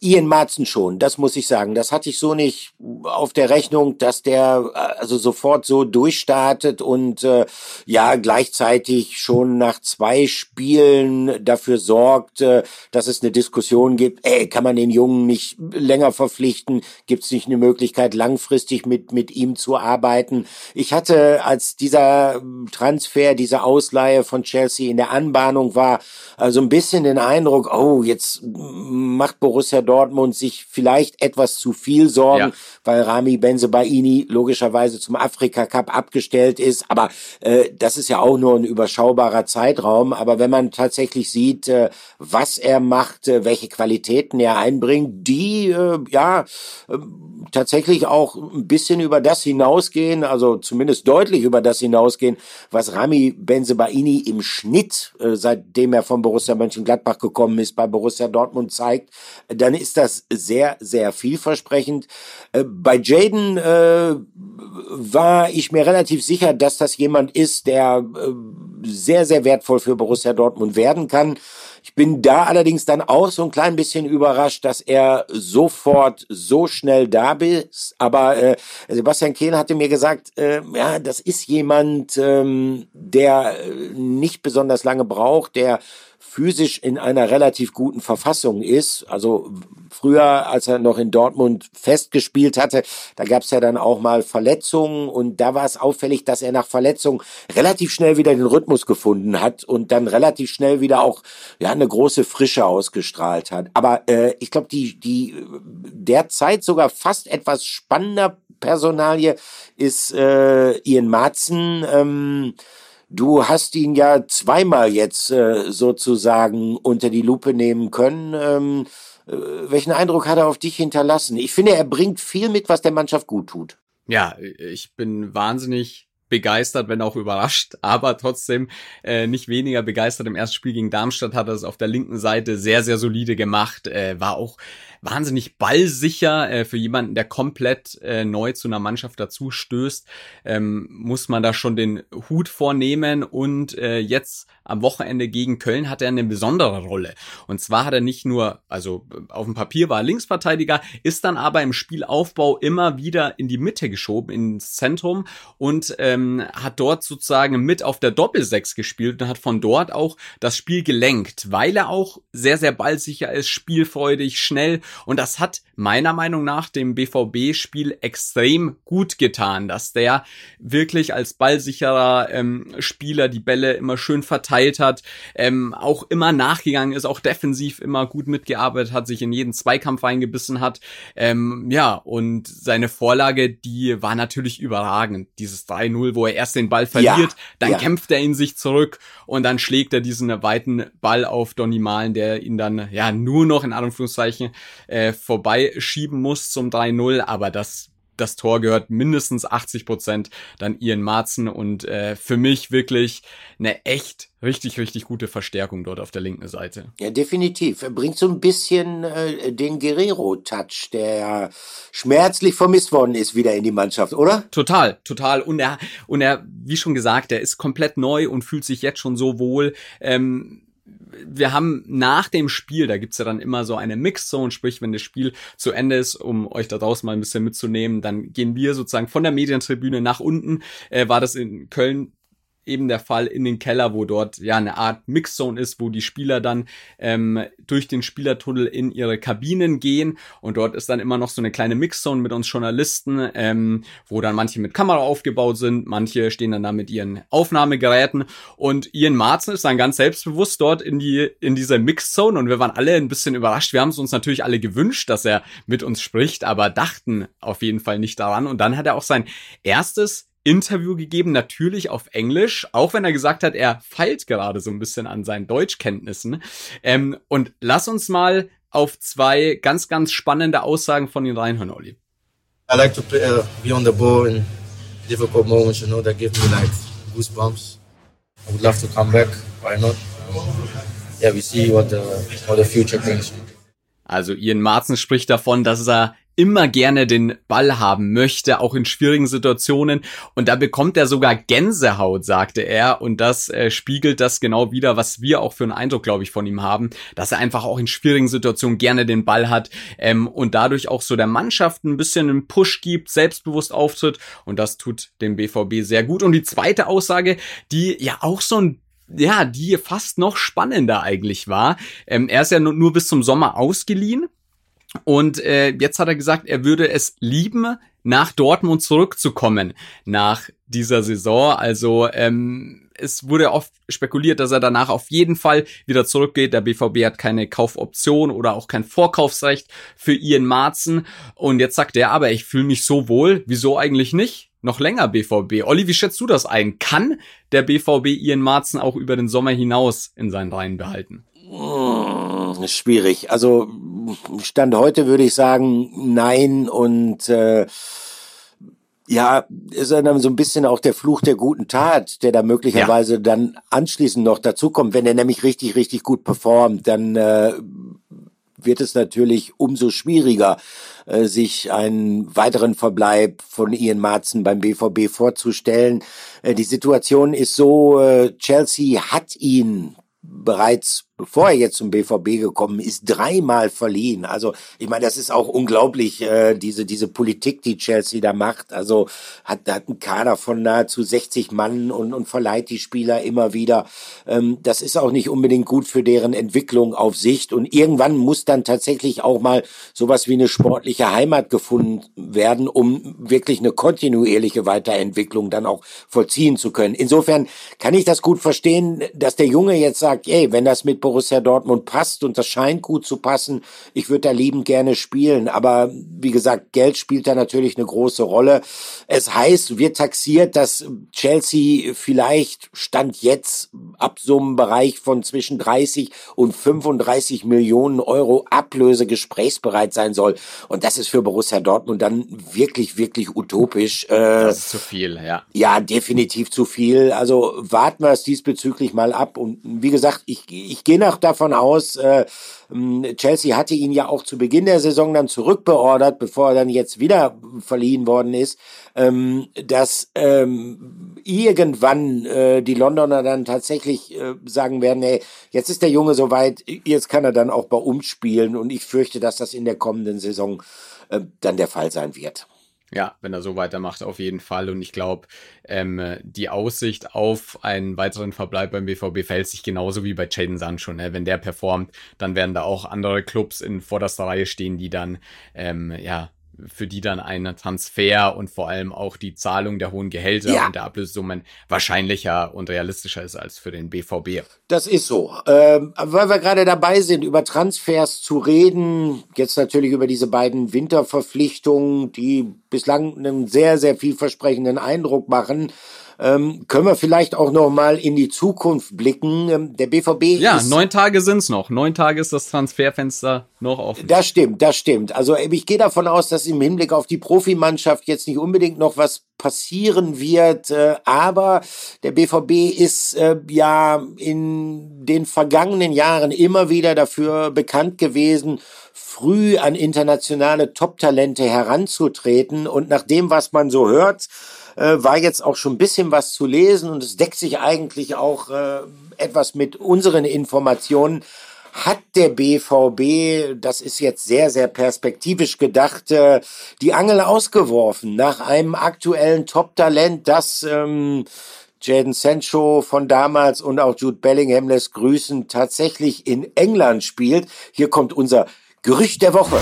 Ian Marzen schon, das muss ich sagen. Das hatte ich so nicht auf der Rechnung, dass der äh, also sofort so durchstartet und äh, ja gleichzeitig schon nach zwei Spielen dafür sorgt, äh, dass es eine Diskussion gibt. Ey, kann man den Jungen nicht länger verpflichten? Gibt es nicht eine Möglichkeit, langfristig mit mit ihm zu arbeiten? Ich hatte, als dieser Transfer, diese Ausleihe von Chelsea in der Anbahnung war, also ein bisschen den Eindruck, oh, jetzt macht Borussia Dortmund sich vielleicht etwas zu viel Sorgen, ja. weil Rami Benzebaini logischerweise zum Afrika Cup abgestellt ist. Aber äh, das ist ja auch nur ein überschaubarer Zeitraum. Aber wenn man tatsächlich sieht, äh, was er macht, äh, welche Qualitäten er einbringt, die äh, ja äh, tatsächlich auch ein bisschen über das hinausgehen, also zumindest deutlich über das hinausgehen, was Rami Benzebaini im Schnitt, äh, seitdem er von Borussia Borussia Mönchengladbach gekommen ist, bei Borussia Dortmund zeigt, dann ist das sehr, sehr vielversprechend. Äh, bei Jaden äh, war ich mir relativ sicher, dass das jemand ist, der äh, sehr, sehr wertvoll für Borussia Dortmund werden kann. Ich bin da allerdings dann auch so ein klein bisschen überrascht, dass er sofort so schnell da ist. Aber äh, Sebastian Kehl hatte mir gesagt, äh, ja, das ist jemand, ähm, der nicht besonders lange braucht, der physisch in einer relativ guten Verfassung ist. Also früher, als er noch in Dortmund festgespielt hatte, da gab es ja dann auch mal Verletzungen und da war es auffällig, dass er nach Verletzung relativ schnell wieder den Rhythmus gefunden hat und dann relativ schnell wieder auch ja eine große Frische ausgestrahlt hat. Aber äh, ich glaube, die die derzeit sogar fast etwas spannender Personalie ist äh, Ian Marzen. Ähm, Du hast ihn ja zweimal jetzt äh, sozusagen unter die Lupe nehmen können. Ähm, äh, welchen Eindruck hat er auf dich hinterlassen? Ich finde, er bringt viel mit, was der Mannschaft gut tut. Ja, ich bin wahnsinnig begeistert, wenn auch überrascht, aber trotzdem äh, nicht weniger begeistert. Im ersten Spiel gegen Darmstadt hat er es auf der linken Seite sehr, sehr solide gemacht, äh, war auch wahnsinnig ballsicher äh, für jemanden, der komplett äh, neu zu einer Mannschaft dazu stößt, ähm, muss man da schon den Hut vornehmen und äh, jetzt am Wochenende gegen Köln hat er eine besondere Rolle. Und zwar hat er nicht nur, also auf dem Papier war er Linksverteidiger, ist dann aber im Spielaufbau immer wieder in die Mitte geschoben, ins Zentrum und ähm, hat dort sozusagen mit auf der Doppelsechs gespielt und hat von dort auch das Spiel gelenkt, weil er auch sehr, sehr ballsicher ist, spielfreudig, schnell und das hat meiner Meinung nach dem BVB-Spiel extrem gut getan, dass der wirklich als ballsicherer ähm, Spieler die Bälle immer schön verteilt verteilt hat, ähm, auch immer nachgegangen ist, auch defensiv immer gut mitgearbeitet hat, sich in jeden Zweikampf eingebissen hat. Ähm, ja, und seine Vorlage, die war natürlich überragend. Dieses 3-0, wo er erst den Ball verliert, ja, dann ja. kämpft er in sich zurück und dann schlägt er diesen weiten Ball auf Donny Malen, der ihn dann ja nur noch in Anführungszeichen äh, vorbeischieben muss zum 3-0, aber das das Tor gehört mindestens 80 Prozent dann Ian Marzen und äh, für mich wirklich eine echt richtig, richtig gute Verstärkung dort auf der linken Seite. Ja, definitiv. Er bringt so ein bisschen äh, den Guerrero-Touch, der schmerzlich vermisst worden ist, wieder in die Mannschaft, oder? Total, total. Und er, und er, wie schon gesagt, er ist komplett neu und fühlt sich jetzt schon so wohl. Ähm, wir haben nach dem Spiel, da gibt's ja dann immer so eine Mixzone, sprich, wenn das Spiel zu Ende ist, um euch da draußen mal ein bisschen mitzunehmen, dann gehen wir sozusagen von der Medientribüne nach unten. Äh, war das in Köln eben der Fall in den Keller, wo dort ja eine Art Mixzone ist, wo die Spieler dann ähm, durch den Spielertunnel in ihre Kabinen gehen. Und dort ist dann immer noch so eine kleine Mixzone mit uns Journalisten, ähm, wo dann manche mit Kamera aufgebaut sind, manche stehen dann da mit ihren Aufnahmegeräten. Und Ian Marzen ist dann ganz selbstbewusst dort in die in dieser Mixzone. Und wir waren alle ein bisschen überrascht. Wir haben es uns natürlich alle gewünscht, dass er mit uns spricht, aber dachten auf jeden Fall nicht daran. Und dann hat er auch sein erstes Interview gegeben, natürlich auf Englisch, auch wenn er gesagt hat, er feilt gerade so ein bisschen an seinen Deutschkenntnissen. Ähm, und lass uns mal auf zwei ganz, ganz spannende Aussagen von ihm reinhören, Olli. I like to play, uh, be on the ball in difficult moments, you know, that give me like goosebumps. I would love to come back. Why not? Yeah, we see what the, what the future brings. Also Ian Marzen spricht davon, dass er immer gerne den Ball haben möchte, auch in schwierigen Situationen. Und da bekommt er sogar Gänsehaut, sagte er. Und das äh, spiegelt das genau wieder, was wir auch für einen Eindruck, glaube ich, von ihm haben, dass er einfach auch in schwierigen Situationen gerne den Ball hat ähm, und dadurch auch so der Mannschaft ein bisschen einen Push gibt, selbstbewusst auftritt. Und das tut dem BVB sehr gut. Und die zweite Aussage, die ja auch so ein ja, die fast noch spannender eigentlich war. Ähm, er ist ja nur, nur bis zum Sommer ausgeliehen und äh, jetzt hat er gesagt, er würde es lieben, nach Dortmund zurückzukommen nach dieser Saison. Also ähm, es wurde oft spekuliert, dass er danach auf jeden Fall wieder zurückgeht. Der BVB hat keine Kaufoption oder auch kein Vorkaufsrecht für Ian Marzen. Und jetzt sagt er aber, ich fühle mich so wohl. Wieso eigentlich nicht? Noch länger BVB. Olli, wie schätzt du das ein? Kann der BVB Ian Marzen auch über den Sommer hinaus in seinen Reihen behalten? Schwierig. Also Stand heute würde ich sagen, nein. Und äh, ja, ist dann so ein bisschen auch der Fluch der guten Tat, der da möglicherweise ja. dann anschließend noch dazukommt. Wenn er nämlich richtig, richtig gut performt, dann äh, wird es natürlich umso schwieriger, äh, sich einen weiteren Verbleib von Ian Marzen beim BVB vorzustellen. Äh, die Situation ist so, äh, Chelsea hat ihn bereits bevor er jetzt zum BVB gekommen ist, dreimal verliehen. Also ich meine, das ist auch unglaublich, äh, diese, diese Politik, die Chelsea da macht. Also hat, hat einen Kader von nahezu 60 Mann und, und verleiht die Spieler immer wieder. Ähm, das ist auch nicht unbedingt gut für deren Entwicklung auf Sicht. Und irgendwann muss dann tatsächlich auch mal sowas wie eine sportliche Heimat gefunden werden, um wirklich eine kontinuierliche Weiterentwicklung dann auch vollziehen zu können. Insofern kann ich das gut verstehen, dass der Junge jetzt sagt, ey, wenn das mit Borussia Dortmund passt und das scheint gut zu passen. Ich würde da liebend gerne spielen, aber wie gesagt, Geld spielt da natürlich eine große Rolle. Es heißt, wird taxiert, dass Chelsea vielleicht Stand jetzt ab so einem Bereich von zwischen 30 und 35 Millionen Euro Ablöse gesprächsbereit sein soll. Und das ist für Borussia Dortmund dann wirklich, wirklich utopisch. Äh, das ist zu viel, ja. Ja, definitiv zu viel. Also warten wir es diesbezüglich mal ab. Und wie gesagt, ich, ich gehe noch davon aus, äh, Chelsea hatte ihn ja auch zu Beginn der Saison dann zurückbeordert, bevor er dann jetzt wieder verliehen worden ist, ähm, dass ähm, irgendwann äh, die Londoner dann tatsächlich äh, sagen werden, hey, jetzt ist der Junge soweit, jetzt kann er dann auch bei uns spielen und ich fürchte, dass das in der kommenden Saison äh, dann der Fall sein wird. Ja, wenn er so weitermacht, auf jeden Fall. Und ich glaube, ähm, die Aussicht auf einen weiteren Verbleib beim BVB fällt sich genauso wie bei Jaden Sancho. Ne? Wenn der performt, dann werden da auch andere Clubs in vorderster Reihe stehen, die dann, ähm, ja, für die dann ein Transfer und vor allem auch die Zahlung der hohen Gehälter ja. und der Ablösesummen wahrscheinlicher und realistischer ist als für den BVB. Das ist so. Ähm, weil wir gerade dabei sind, über Transfers zu reden, jetzt natürlich über diese beiden Winterverpflichtungen, die bislang einen sehr, sehr vielversprechenden Eindruck machen. Ähm, können wir vielleicht auch noch mal in die Zukunft blicken. Ähm, der BVB ja ist, neun Tage sind's noch. Neun Tage ist das Transferfenster noch offen. Das stimmt, das stimmt. Also ich gehe davon aus, dass im Hinblick auf die Profimannschaft jetzt nicht unbedingt noch was passieren wird. Äh, aber der BVB ist äh, ja in den vergangenen Jahren immer wieder dafür bekannt gewesen, früh an internationale Top-Talente heranzutreten. Und nach dem, was man so hört, äh, war jetzt auch schon ein bisschen was zu lesen und es deckt sich eigentlich auch äh, etwas mit unseren Informationen. Hat der BVB, das ist jetzt sehr, sehr perspektivisch gedacht, äh, die Angel ausgeworfen nach einem aktuellen Top-Talent, das ähm, Jaden Sancho von damals und auch Jude Bellingham lässt grüßen, tatsächlich in England spielt. Hier kommt unser Gerücht der Woche.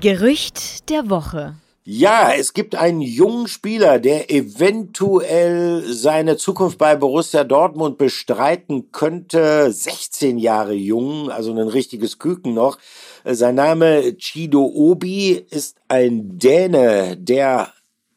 Gerücht der Woche. Ja, es gibt einen jungen Spieler, der eventuell seine Zukunft bei Borussia Dortmund bestreiten könnte. 16 Jahre jung, also ein richtiges Küken noch. Sein Name Chido Obi ist ein Däne, der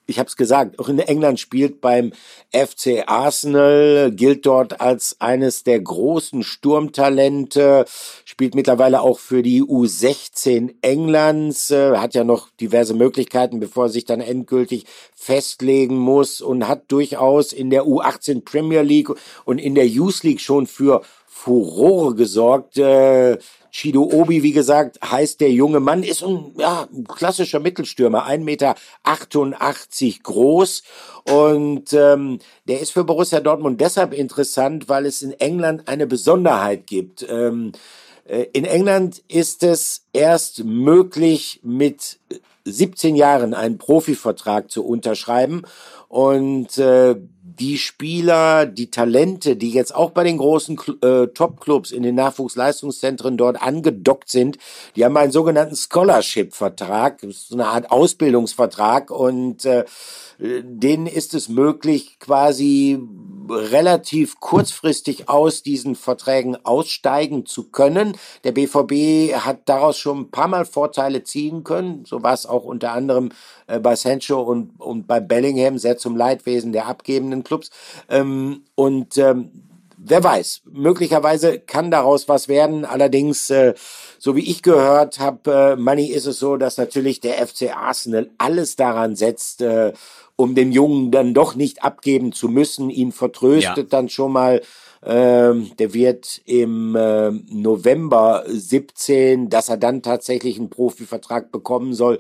ich habe es gesagt, auch in England spielt beim FC Arsenal, gilt dort als eines der großen Sturmtalente, spielt mittlerweile auch für die U16 Englands, äh, hat ja noch diverse Möglichkeiten, bevor er sich dann endgültig festlegen muss und hat durchaus in der U18 Premier League und in der Youth League schon für Furore gesorgt. Äh, Chido Obi, wie gesagt, heißt der junge Mann, ist ein, ja, ein klassischer Mittelstürmer, 1,88 Meter groß und ähm, der ist für Borussia Dortmund deshalb interessant, weil es in England eine Besonderheit gibt. Ähm, äh, in England ist es erst möglich, mit 17 Jahren einen Profivertrag zu unterschreiben und äh, die Spieler, die Talente, die jetzt auch bei den großen äh, Top-Clubs in den Nachwuchsleistungszentren dort angedockt sind, die haben einen sogenannten Scholarship-Vertrag, so eine Art Ausbildungsvertrag und äh, denen ist es möglich, quasi relativ kurzfristig aus diesen Verträgen aussteigen zu können. Der BVB hat daraus schon ein paar Mal Vorteile ziehen können. So war es auch unter anderem äh, bei Sancho und, und bei Bellingham, sehr zum Leidwesen der abgebenden Clubs. Ähm, und ähm, wer weiß, möglicherweise kann daraus was werden. Allerdings, äh, so wie ich gehört habe, äh, Money ist es so, dass natürlich der FC Arsenal alles daran setzt, äh, um den Jungen dann doch nicht abgeben zu müssen, ihn vertröstet ja. dann schon mal. Ähm, der wird im äh, November 17, dass er dann tatsächlich einen Profivertrag bekommen soll.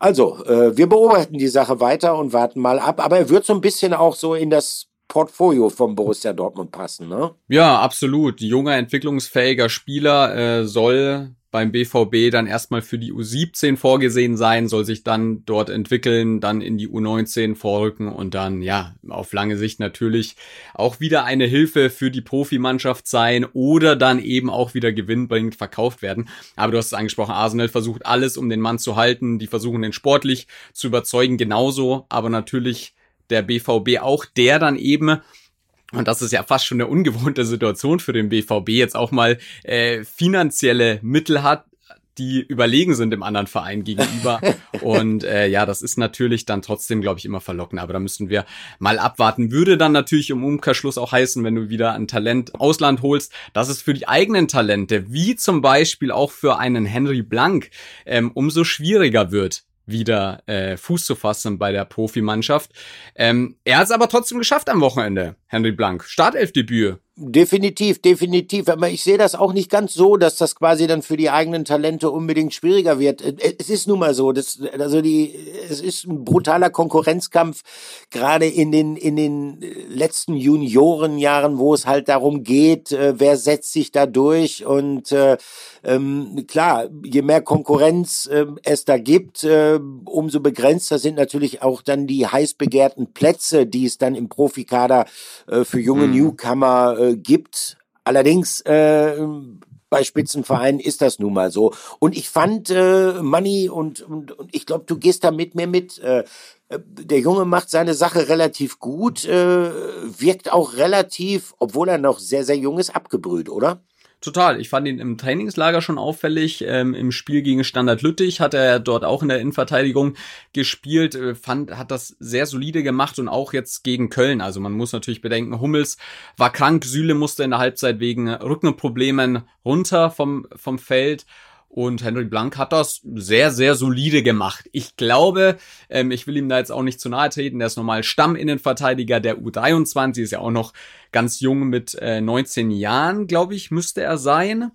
Also, äh, wir beobachten die Sache weiter und warten mal ab. Aber er wird so ein bisschen auch so in das Portfolio vom Borussia Dortmund passen, ne? Ja, absolut. Junger, entwicklungsfähiger Spieler äh, soll beim BVB dann erstmal für die U17 vorgesehen sein, soll sich dann dort entwickeln, dann in die U19 vorrücken und dann, ja, auf lange Sicht natürlich auch wieder eine Hilfe für die Profimannschaft sein oder dann eben auch wieder gewinnbringend verkauft werden. Aber du hast es angesprochen, Arsenal versucht alles, um den Mann zu halten. Die versuchen den sportlich zu überzeugen, genauso, aber natürlich der BVB auch, der dann eben und das ist ja fast schon eine ungewohnte Situation für den BVB, jetzt auch mal äh, finanzielle Mittel hat, die überlegen sind dem anderen Verein gegenüber. Und äh, ja, das ist natürlich dann trotzdem, glaube ich, immer verlockend. Aber da müssen wir mal abwarten. Würde dann natürlich im Umkehrschluss auch heißen, wenn du wieder ein Talent Ausland holst, dass es für die eigenen Talente, wie zum Beispiel auch für einen Henry Blank, ähm, umso schwieriger wird, wieder äh, Fuß zu fassen bei der Profimannschaft. Ähm, er hat es aber trotzdem geschafft am Wochenende, Henry Blank. Startelfdebüt. Definitiv, definitiv. Aber ich sehe das auch nicht ganz so, dass das quasi dann für die eigenen Talente unbedingt schwieriger wird. Äh, es ist nun mal so, dass, also die, es ist ein brutaler Konkurrenzkampf, gerade in den, in den letzten Juniorenjahren, wo es halt darum geht, äh, wer setzt sich da durch und äh, ähm, klar, je mehr Konkurrenz äh, es da gibt, äh, umso begrenzter sind natürlich auch dann die heiß begehrten Plätze, die es dann im Profikader äh, für junge mhm. Newcomer äh, gibt. Allerdings äh, bei Spitzenvereinen ist das nun mal so. Und ich fand, äh, Manni, und, und, und ich glaube, du gehst da mit mir mit, äh, äh, der Junge macht seine Sache relativ gut, äh, wirkt auch relativ, obwohl er noch sehr, sehr jung ist, abgebrüht, oder? Total. Ich fand ihn im Trainingslager schon auffällig. Ähm, Im Spiel gegen Standard Lüttich hat er dort auch in der Innenverteidigung gespielt. Äh, fand, hat das sehr solide gemacht und auch jetzt gegen Köln. Also man muss natürlich bedenken, Hummels war krank, Süle musste in der Halbzeit wegen Rückenproblemen runter vom, vom Feld. Und Henry Blank hat das sehr, sehr solide gemacht. Ich glaube, ähm, ich will ihm da jetzt auch nicht zu nahe treten, der ist normal Stamminnenverteidiger der U23, ist ja auch noch ganz jung mit äh, 19 Jahren, glaube ich, müsste er sein.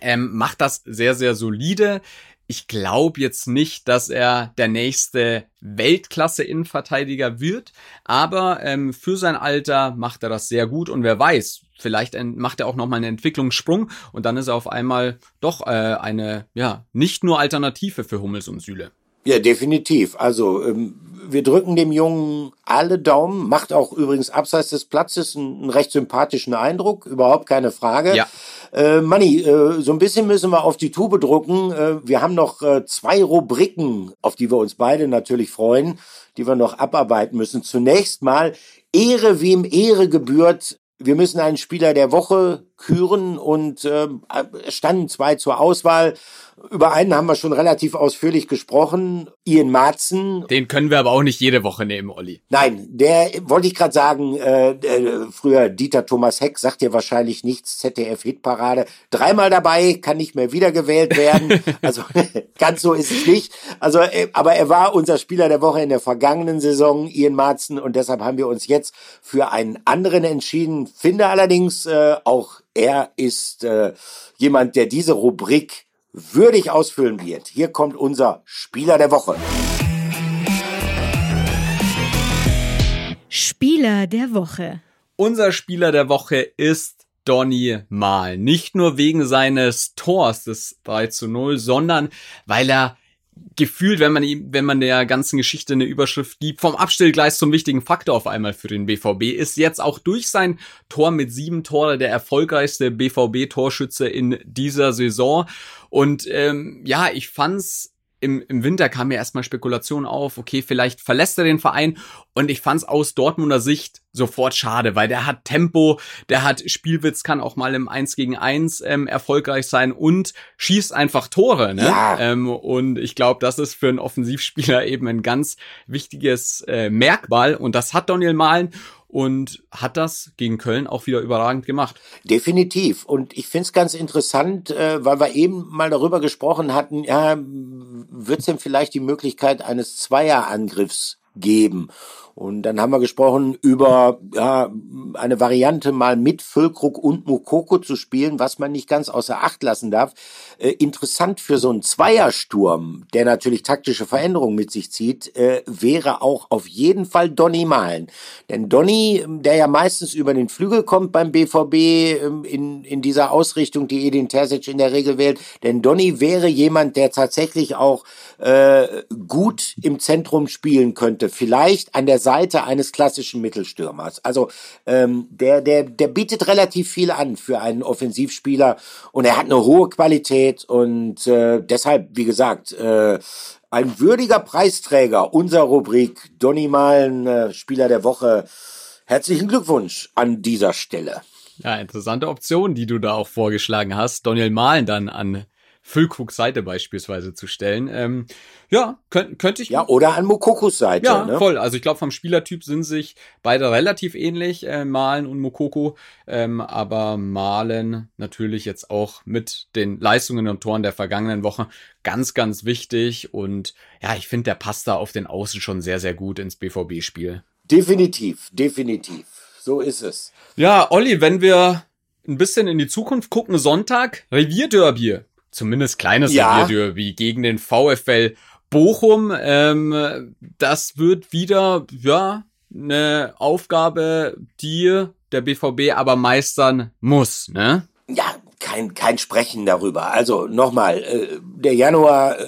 Ähm, macht das sehr, sehr solide ich glaube jetzt nicht, dass er der nächste Weltklasse-Innenverteidiger wird, aber ähm, für sein Alter macht er das sehr gut und wer weiß, vielleicht macht er auch nochmal einen Entwicklungssprung und dann ist er auf einmal doch äh, eine, ja, nicht nur Alternative für Hummels und Süle. Ja, definitiv. Also ähm, wir drücken dem Jungen alle Daumen, macht auch übrigens abseits des Platzes einen, einen recht sympathischen Eindruck, überhaupt keine Frage. Ja. Äh, Manni, äh, so ein bisschen müssen wir auf die Tube drucken. Äh, wir haben noch äh, zwei Rubriken, auf die wir uns beide natürlich freuen, die wir noch abarbeiten müssen. Zunächst mal Ehre, wem Ehre gebührt. Wir müssen einen Spieler der Woche küren und äh, standen zwei zur Auswahl. Über einen haben wir schon relativ ausführlich gesprochen, Ian Marzen. Den können wir aber auch nicht jede Woche nehmen, Olli. Nein, der wollte ich gerade sagen, äh, äh, früher Dieter Thomas Heck sagt dir wahrscheinlich nichts, ZDF-Hitparade. Dreimal dabei, kann nicht mehr wiedergewählt werden. also ganz so ist es nicht. Also, äh, aber er war unser Spieler der Woche in der vergangenen Saison, Ian Marzen, und deshalb haben wir uns jetzt für einen anderen entschieden. Finde allerdings äh, auch er ist äh, jemand, der diese Rubrik würdig ausfüllen wird. Hier kommt unser Spieler der Woche. Spieler der Woche. Unser Spieler der Woche ist Donny Mal. Nicht nur wegen seines Tors des 3 zu 0, sondern weil er gefühlt, wenn man ihm, wenn man der ganzen Geschichte eine Überschrift gibt, vom Abstellgleis zum wichtigen Faktor auf einmal für den BVB, ist jetzt auch durch sein Tor mit sieben Tore der erfolgreichste BVB-Torschütze in dieser Saison. Und ähm, ja, ich fand's im, im Winter kam mir erstmal Spekulation auf, okay, vielleicht verlässt er den Verein. Und ich fand es aus Dortmunder Sicht sofort schade, weil der hat Tempo, der hat Spielwitz, kann auch mal im 1 gegen 1 ähm, erfolgreich sein und schießt einfach Tore. Ne? Ja. Ähm, und ich glaube, das ist für einen Offensivspieler eben ein ganz wichtiges äh, Merkmal. Und das hat Daniel Mahlen und hat das gegen Köln auch wieder überragend gemacht. Definitiv. Und ich finde es ganz interessant, äh, weil wir eben mal darüber gesprochen hatten, ja, wird es denn vielleicht die Möglichkeit eines Zweierangriffs geben? Und dann haben wir gesprochen über ja, eine Variante mal mit Füllkrug und Mukoko zu spielen, was man nicht ganz außer Acht lassen darf. Äh, interessant für so einen Zweiersturm, der natürlich taktische Veränderungen mit sich zieht, äh, wäre auch auf jeden Fall Donny Malen. Denn Donny, der ja meistens über den Flügel kommt beim BVB ähm, in, in dieser Ausrichtung, die Edin Terzic in der Regel wählt, denn Donny wäre jemand, der tatsächlich auch äh, gut im Zentrum spielen könnte. Vielleicht an der Seite eines klassischen Mittelstürmers. Also ähm, der, der, der bietet relativ viel an für einen Offensivspieler und er hat eine hohe Qualität und äh, deshalb, wie gesagt, äh, ein würdiger Preisträger unserer Rubrik Donny Malen, äh, Spieler der Woche. Herzlichen Glückwunsch an dieser Stelle. Ja, interessante Option, die du da auch vorgeschlagen hast. Daniel Malen dann an Füllkrugs Seite beispielsweise zu stellen. Ähm, ja, könnte könnt ich. Ja, oder an Mokokos Seite. Ja, ne? voll. Also ich glaube, vom Spielertyp sind sich beide relativ ähnlich, äh, Malen und Mokoko. Ähm, aber Malen natürlich jetzt auch mit den Leistungen und Toren der vergangenen Woche ganz, ganz wichtig. Und ja, ich finde, der passt da auf den Außen schon sehr, sehr gut ins BVB-Spiel. Definitiv, definitiv. So ist es. Ja, Olli, wenn wir ein bisschen in die Zukunft gucken, Sonntag, Revierderby zumindest kleines ja. Derby gegen den VfL Bochum. Ähm, das wird wieder, ja, eine Aufgabe, die der BVB aber meistern muss, ne? Ja, kein, kein Sprechen darüber. Also nochmal, äh, der Januar äh,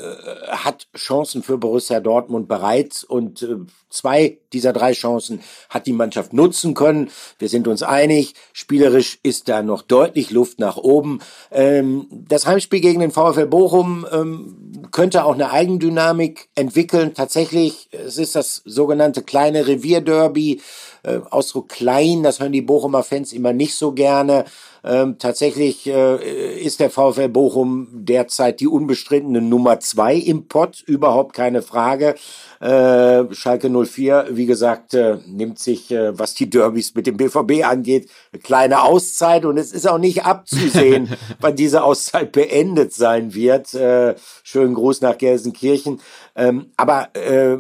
hat Chancen für Borussia Dortmund bereits und äh, zwei dieser drei Chancen hat die Mannschaft nutzen können. Wir sind uns einig, spielerisch ist da noch deutlich Luft nach oben. Ähm, das Heimspiel gegen den VfL Bochum ähm, könnte auch eine Eigendynamik entwickeln. Tatsächlich, es ist das sogenannte kleine Revierderby. Äh, Ausdruck klein, das hören die Bochumer Fans immer nicht so gerne. Ähm, tatsächlich äh, ist der VfL Bochum derzeit die unbestrittene Nummer zwei im Pott, überhaupt keine Frage. Äh, Schalke 04, wie gesagt, äh, nimmt sich, äh, was die Derbys mit dem BVB angeht, eine kleine Auszeit und es ist auch nicht abzusehen, wann diese Auszeit beendet sein wird. Äh, schönen Gruß nach Gelsenkirchen. Ähm, aber äh,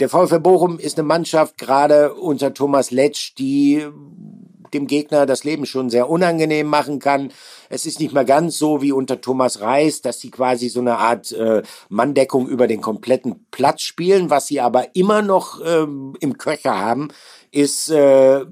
der VfL Bochum ist eine Mannschaft, gerade unter Thomas Letsch, die dem Gegner das Leben schon sehr unangenehm machen kann. Es ist nicht mehr ganz so wie unter Thomas Reis, dass sie quasi so eine Art äh, Manndeckung über den kompletten Platz spielen. Was sie aber immer noch ähm, im Köcher haben, ist äh,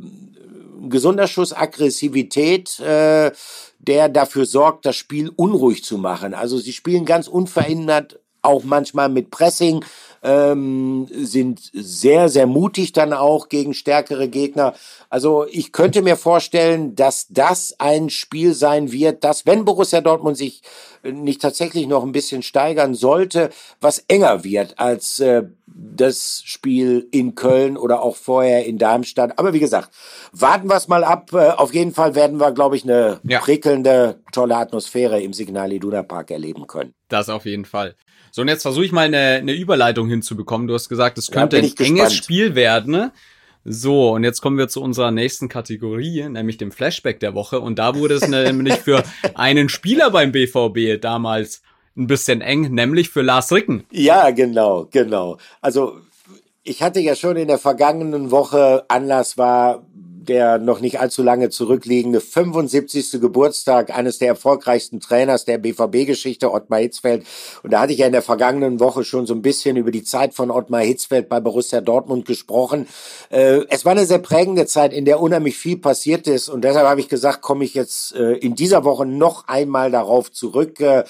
gesunder Schuss Aggressivität, äh, der dafür sorgt, das Spiel unruhig zu machen. Also sie spielen ganz unverändert, auch manchmal mit Pressing, ähm, sind sehr, sehr mutig dann auch gegen stärkere Gegner. Also ich könnte mir vorstellen, dass das ein Spiel sein wird, dass wenn Borussia Dortmund sich nicht tatsächlich noch ein bisschen steigern sollte, was enger wird als äh, das Spiel in Köln oder auch vorher in Darmstadt. Aber wie gesagt, warten wir es mal ab. Äh, auf jeden Fall werden wir, glaube ich, eine ja. prickelnde, tolle Atmosphäre im Signal Iduna Park erleben können. Das auf jeden Fall. So, und jetzt versuche ich mal eine, eine Überleitung hinzubekommen. Du hast gesagt, es könnte ja, ein enges Spiel werden. Ne? So, und jetzt kommen wir zu unserer nächsten Kategorie, nämlich dem Flashback der Woche. Und da wurde es nämlich für einen Spieler beim BVB damals ein bisschen eng, nämlich für Lars Ricken. Ja, genau, genau. Also ich hatte ja schon in der vergangenen Woche Anlass war der noch nicht allzu lange zurückliegende 75. Geburtstag eines der erfolgreichsten Trainers der BVB-Geschichte, Ottmar Hitzfeld. Und da hatte ich ja in der vergangenen Woche schon so ein bisschen über die Zeit von Ottmar Hitzfeld bei Borussia Dortmund gesprochen. Äh, es war eine sehr prägende Zeit, in der unheimlich viel passiert ist. Und deshalb habe ich gesagt, komme ich jetzt äh, in dieser Woche noch einmal darauf zurück. Äh,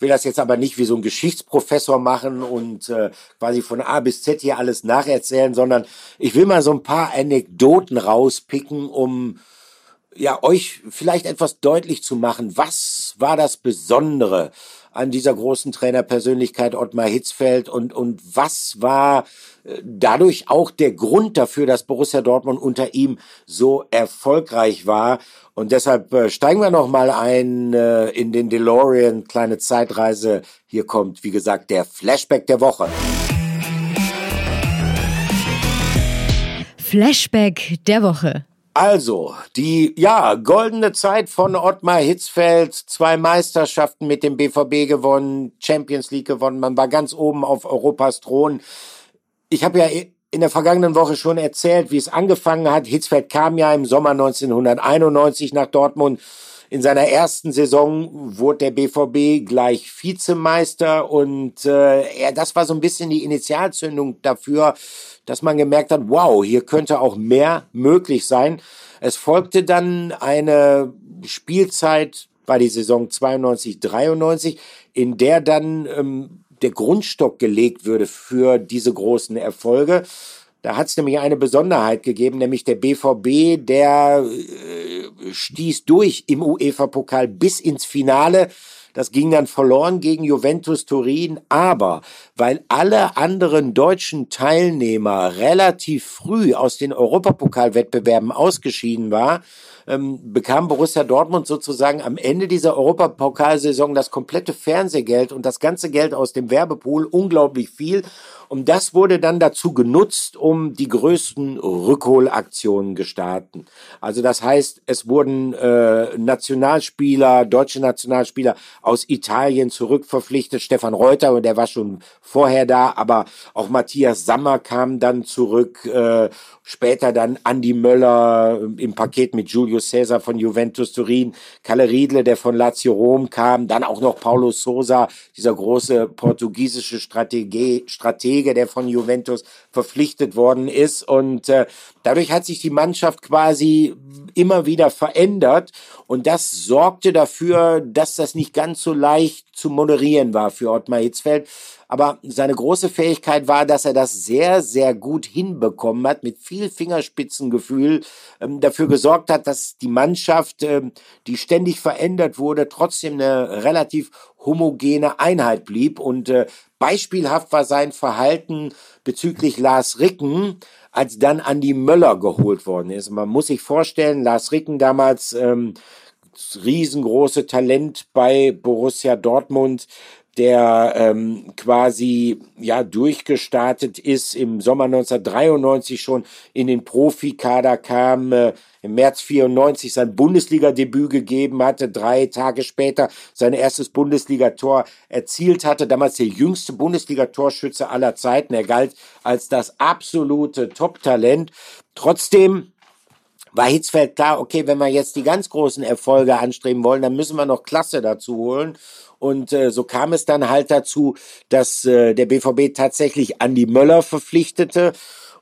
will das jetzt aber nicht wie so ein Geschichtsprofessor machen und äh, quasi von A bis Z hier alles nacherzählen, sondern ich will mal so ein paar Anekdoten rauspicken, um ja euch vielleicht etwas deutlich zu machen. Was war das Besondere an dieser großen Trainerpersönlichkeit Ottmar Hitzfeld und und was war äh, dadurch auch der Grund dafür, dass Borussia Dortmund unter ihm so erfolgreich war und deshalb äh, steigen wir noch mal ein äh, in den DeLorean, kleine Zeitreise. Hier kommt, wie gesagt, der Flashback der Woche. Flashback der Woche. Also, die, ja, goldene Zeit von Ottmar Hitzfeld, zwei Meisterschaften mit dem BVB gewonnen, Champions League gewonnen, man war ganz oben auf Europas Thron. Ich habe ja in der vergangenen Woche schon erzählt, wie es angefangen hat. Hitzfeld kam ja im Sommer 1991 nach Dortmund. In seiner ersten Saison wurde der BVB gleich Vizemeister und äh, ja, das war so ein bisschen die Initialzündung dafür, dass man gemerkt hat, wow, hier könnte auch mehr möglich sein. Es folgte dann eine Spielzeit, war die Saison 92, 93, in der dann ähm, der Grundstock gelegt würde für diese großen Erfolge. Da hat es nämlich eine Besonderheit gegeben, nämlich der BVB, der äh, stieß durch im UEFA-Pokal bis ins Finale. Das ging dann verloren gegen Juventus Turin, aber weil alle anderen deutschen Teilnehmer relativ früh aus den Europapokalwettbewerben ausgeschieden war, ähm, bekam Borussia Dortmund sozusagen am Ende dieser Europapokalsaison das komplette Fernsehgeld und das ganze Geld aus dem Werbepool, unglaublich viel. Und das wurde dann dazu genutzt, um die größten Rückholaktionen gestarten. Also das heißt, es wurden äh, Nationalspieler, deutsche Nationalspieler aus Italien zurückverpflichtet. Stefan Reuter, der war schon vorher da, aber auch Matthias Sammer kam dann zurück. Äh, später dann Andy Möller im Paket mit Julius Caesar von Juventus Turin, Kalle Riedle, der von Lazio Rom kam, dann auch noch Paulo Sousa, dieser große portugiesische Strategie, Stratege, der von Juventus verpflichtet worden ist. Und äh, dadurch hat sich die Mannschaft quasi immer wieder verändert. Und das sorgte dafür, dass das nicht ganz so leicht zu moderieren war für Ottmar Hitzfeld. Aber seine große Fähigkeit war, dass er das sehr, sehr gut hinbekommen hat, mit viel Fingerspitzengefühl ähm, dafür gesorgt hat, dass die Mannschaft, ähm, die ständig verändert wurde, trotzdem eine relativ homogene Einheit blieb. Und äh, beispielhaft war sein Verhalten bezüglich Lars Ricken, als dann Andi Möller geholt worden ist. Man muss sich vorstellen, Lars Ricken damals ähm, riesengroße Talent bei Borussia Dortmund, der ähm, quasi ja durchgestartet ist im Sommer 1993 schon in den Profikader kam, äh, im März 94 sein Bundesliga-Debüt gegeben hatte, drei Tage später sein erstes Bundesligator erzielt hatte, damals der jüngste Bundesligatorschütze aller Zeiten. Er galt als das absolute Top-Talent. Trotzdem war Hitzfeld klar, okay, wenn wir jetzt die ganz großen Erfolge anstreben wollen, dann müssen wir noch Klasse dazu holen. Und äh, so kam es dann halt dazu, dass äh, der BVB tatsächlich Andi Möller verpflichtete.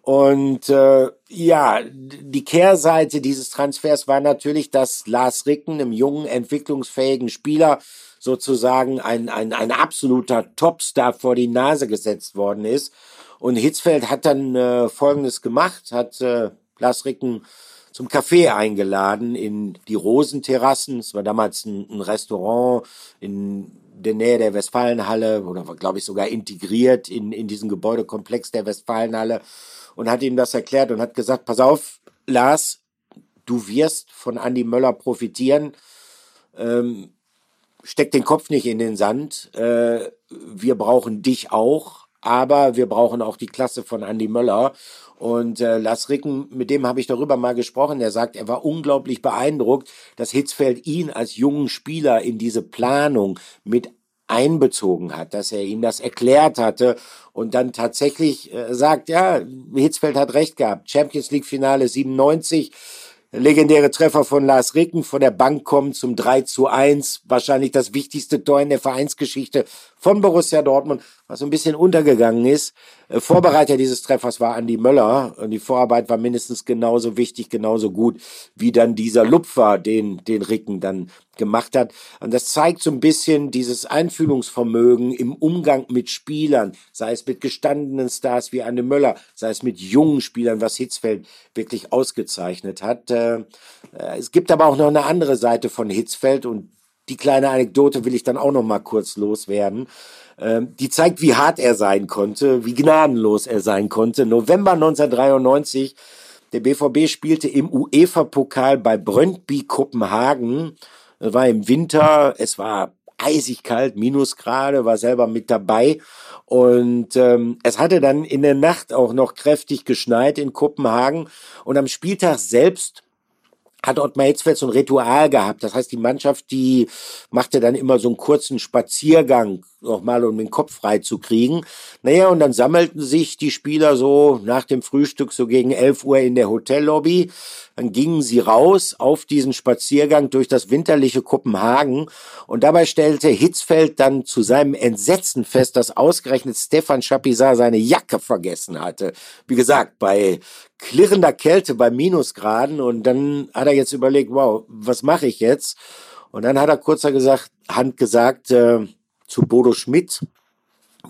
Und äh, ja, die Kehrseite dieses Transfers war natürlich, dass Lars Ricken, einem jungen, entwicklungsfähigen Spieler, sozusagen ein, ein, ein absoluter Topstar vor die Nase gesetzt worden ist. Und Hitzfeld hat dann äh, Folgendes gemacht, hat äh, Lars Ricken zum Café eingeladen in die Rosenterrassen. Es war damals ein, ein Restaurant in der Nähe der Westfalenhalle oder war, glaube ich, sogar integriert in, in diesen Gebäudekomplex der Westfalenhalle und hat ihm das erklärt und hat gesagt, pass auf, Lars, du wirst von Andy Möller profitieren. Ähm, steck den Kopf nicht in den Sand. Äh, wir brauchen dich auch, aber wir brauchen auch die Klasse von Andy Möller. Und äh, Lars Ricken, mit dem habe ich darüber mal gesprochen. Er sagt, er war unglaublich beeindruckt, dass Hitzfeld ihn als jungen Spieler in diese Planung mit einbezogen hat, dass er ihm das erklärt hatte und dann tatsächlich äh, sagt, ja, Hitzfeld hat recht gehabt. Champions League Finale 97, legendäre Treffer von Lars Ricken von der Bank kommt zum 3 zu 1, wahrscheinlich das wichtigste Tor in der Vereinsgeschichte von Borussia Dortmund, was so ein bisschen untergegangen ist. Äh, Vorbereiter dieses Treffers war Andi Möller und die Vorarbeit war mindestens genauso wichtig, genauso gut wie dann dieser Lupfer, den, den Ricken dann gemacht hat. Und das zeigt so ein bisschen dieses Einfühlungsvermögen im Umgang mit Spielern, sei es mit gestandenen Stars wie Andi Möller, sei es mit jungen Spielern, was Hitzfeld wirklich ausgezeichnet hat. Äh, äh, es gibt aber auch noch eine andere Seite von Hitzfeld und die kleine Anekdote will ich dann auch noch mal kurz loswerden. Ähm, die zeigt, wie hart er sein konnte, wie gnadenlos er sein konnte. November 1993, der BVB spielte im UEFA-Pokal bei Brøndby Kopenhagen. Es war im Winter, es war eisig kalt, Minusgrade, war selber mit dabei. Und ähm, es hatte dann in der Nacht auch noch kräftig geschneit in Kopenhagen. Und am Spieltag selbst hat Ottmar Hitzfeld so ein Ritual gehabt. Das heißt, die Mannschaft, die machte dann immer so einen kurzen Spaziergang nochmal, um den Kopf frei zu kriegen. Naja, und dann sammelten sich die Spieler so nach dem Frühstück so gegen 11 Uhr in der Hotellobby. Dann gingen sie raus auf diesen Spaziergang durch das winterliche Kopenhagen. Und dabei stellte Hitzfeld dann zu seinem Entsetzen fest, dass ausgerechnet Stefan Chapisar seine Jacke vergessen hatte. Wie gesagt, bei klirrender Kälte, bei Minusgraden. Und dann hat er jetzt überlegt, wow, was mache ich jetzt? Und dann hat er kurzer gesagt, Hand gesagt, äh, zu Bodo Schmidt,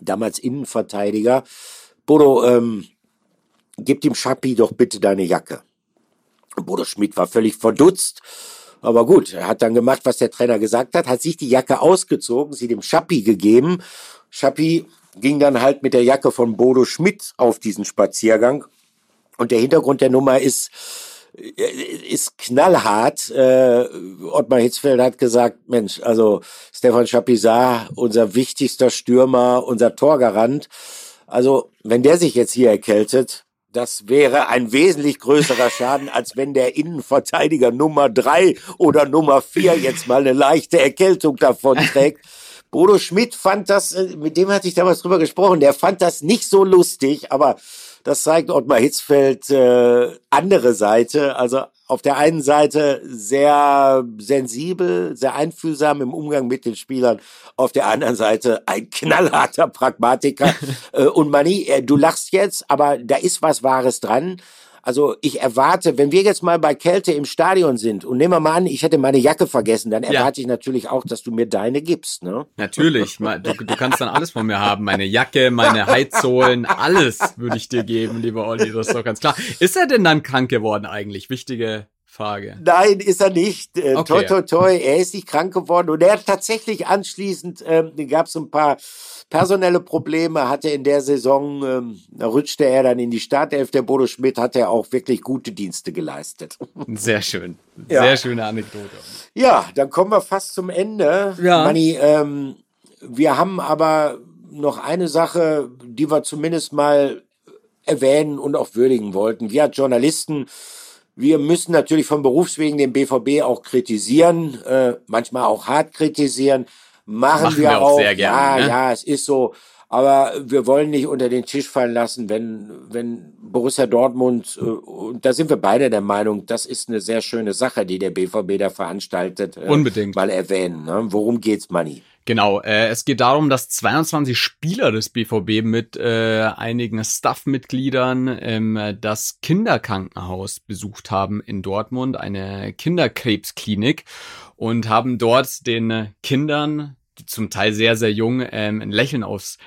damals Innenverteidiger. Bodo, ähm, gib dem Schappi doch bitte deine Jacke. Bodo Schmidt war völlig verdutzt. Aber gut, er hat dann gemacht, was der Trainer gesagt hat, hat sich die Jacke ausgezogen, sie dem Schappi gegeben. Schappi ging dann halt mit der Jacke von Bodo Schmidt auf diesen Spaziergang. Und der Hintergrund der Nummer ist, ist knallhart. Äh, Ottmar Hitzfeld hat gesagt, Mensch, also Stefan Chapisar, unser wichtigster Stürmer, unser Torgarant. Also, wenn der sich jetzt hier erkältet, das wäre ein wesentlich größerer Schaden, als wenn der Innenverteidiger Nummer drei oder Nummer vier jetzt mal eine leichte Erkältung davon trägt. Bodo Schmidt fand das, äh, mit dem hatte ich damals drüber gesprochen, der fand das nicht so lustig, aber das zeigt Ottmar Hitzfeld äh, andere Seite. Also auf der einen Seite sehr sensibel, sehr einfühlsam im Umgang mit den Spielern. Auf der anderen Seite ein knallharter Pragmatiker. äh, und Mani, äh, du lachst jetzt, aber da ist was Wahres dran. Also ich erwarte, wenn wir jetzt mal bei Kälte im Stadion sind und nehmen wir mal an, ich hätte meine Jacke vergessen, dann erwarte ja. ich natürlich auch, dass du mir deine gibst. Ne? Natürlich, du, du kannst dann alles von mir haben. Meine Jacke, meine Heizsohlen, alles würde ich dir geben, lieber Olli, das ist doch ganz klar. Ist er denn dann krank geworden eigentlich? Wichtige Frage. Nein, ist er nicht. Äh, okay. Toi, toi, toi, er ist nicht krank geworden. Und er hat tatsächlich anschließend, ähm, gab es ein paar personelle Probleme, hatte in der Saison, ähm, da rutschte er dann in die Startelf. Der Bodo Schmidt hat er auch wirklich gute Dienste geleistet. Sehr schön. Sehr ja. schöne Anekdote. Ja, dann kommen wir fast zum Ende. Ja. Manni, ähm, wir haben aber noch eine Sache, die wir zumindest mal erwähnen und auch würdigen wollten. Wir als Journalisten wir müssen natürlich vom Berufswegen den BVB auch kritisieren, äh, manchmal auch hart kritisieren. Machen, Machen wir, wir, auch. Sehr gerne, ja, ne? ja, es ist so. Aber wir wollen nicht unter den Tisch fallen lassen, wenn, wenn Borussia Dortmund, äh, und da sind wir beide der Meinung, das ist eine sehr schöne Sache, die der BVB da veranstaltet. Äh, Unbedingt. Mal erwähnen. Ne? Worum geht's, Manni? Genau, äh, es geht darum, dass 22 Spieler des BVB mit äh, einigen Staff-Mitgliedern ähm, das Kinderkrankenhaus besucht haben in Dortmund, eine Kinderkrebsklinik und haben dort den Kindern, die zum Teil sehr, sehr jung, ähm, ein Lächeln aufs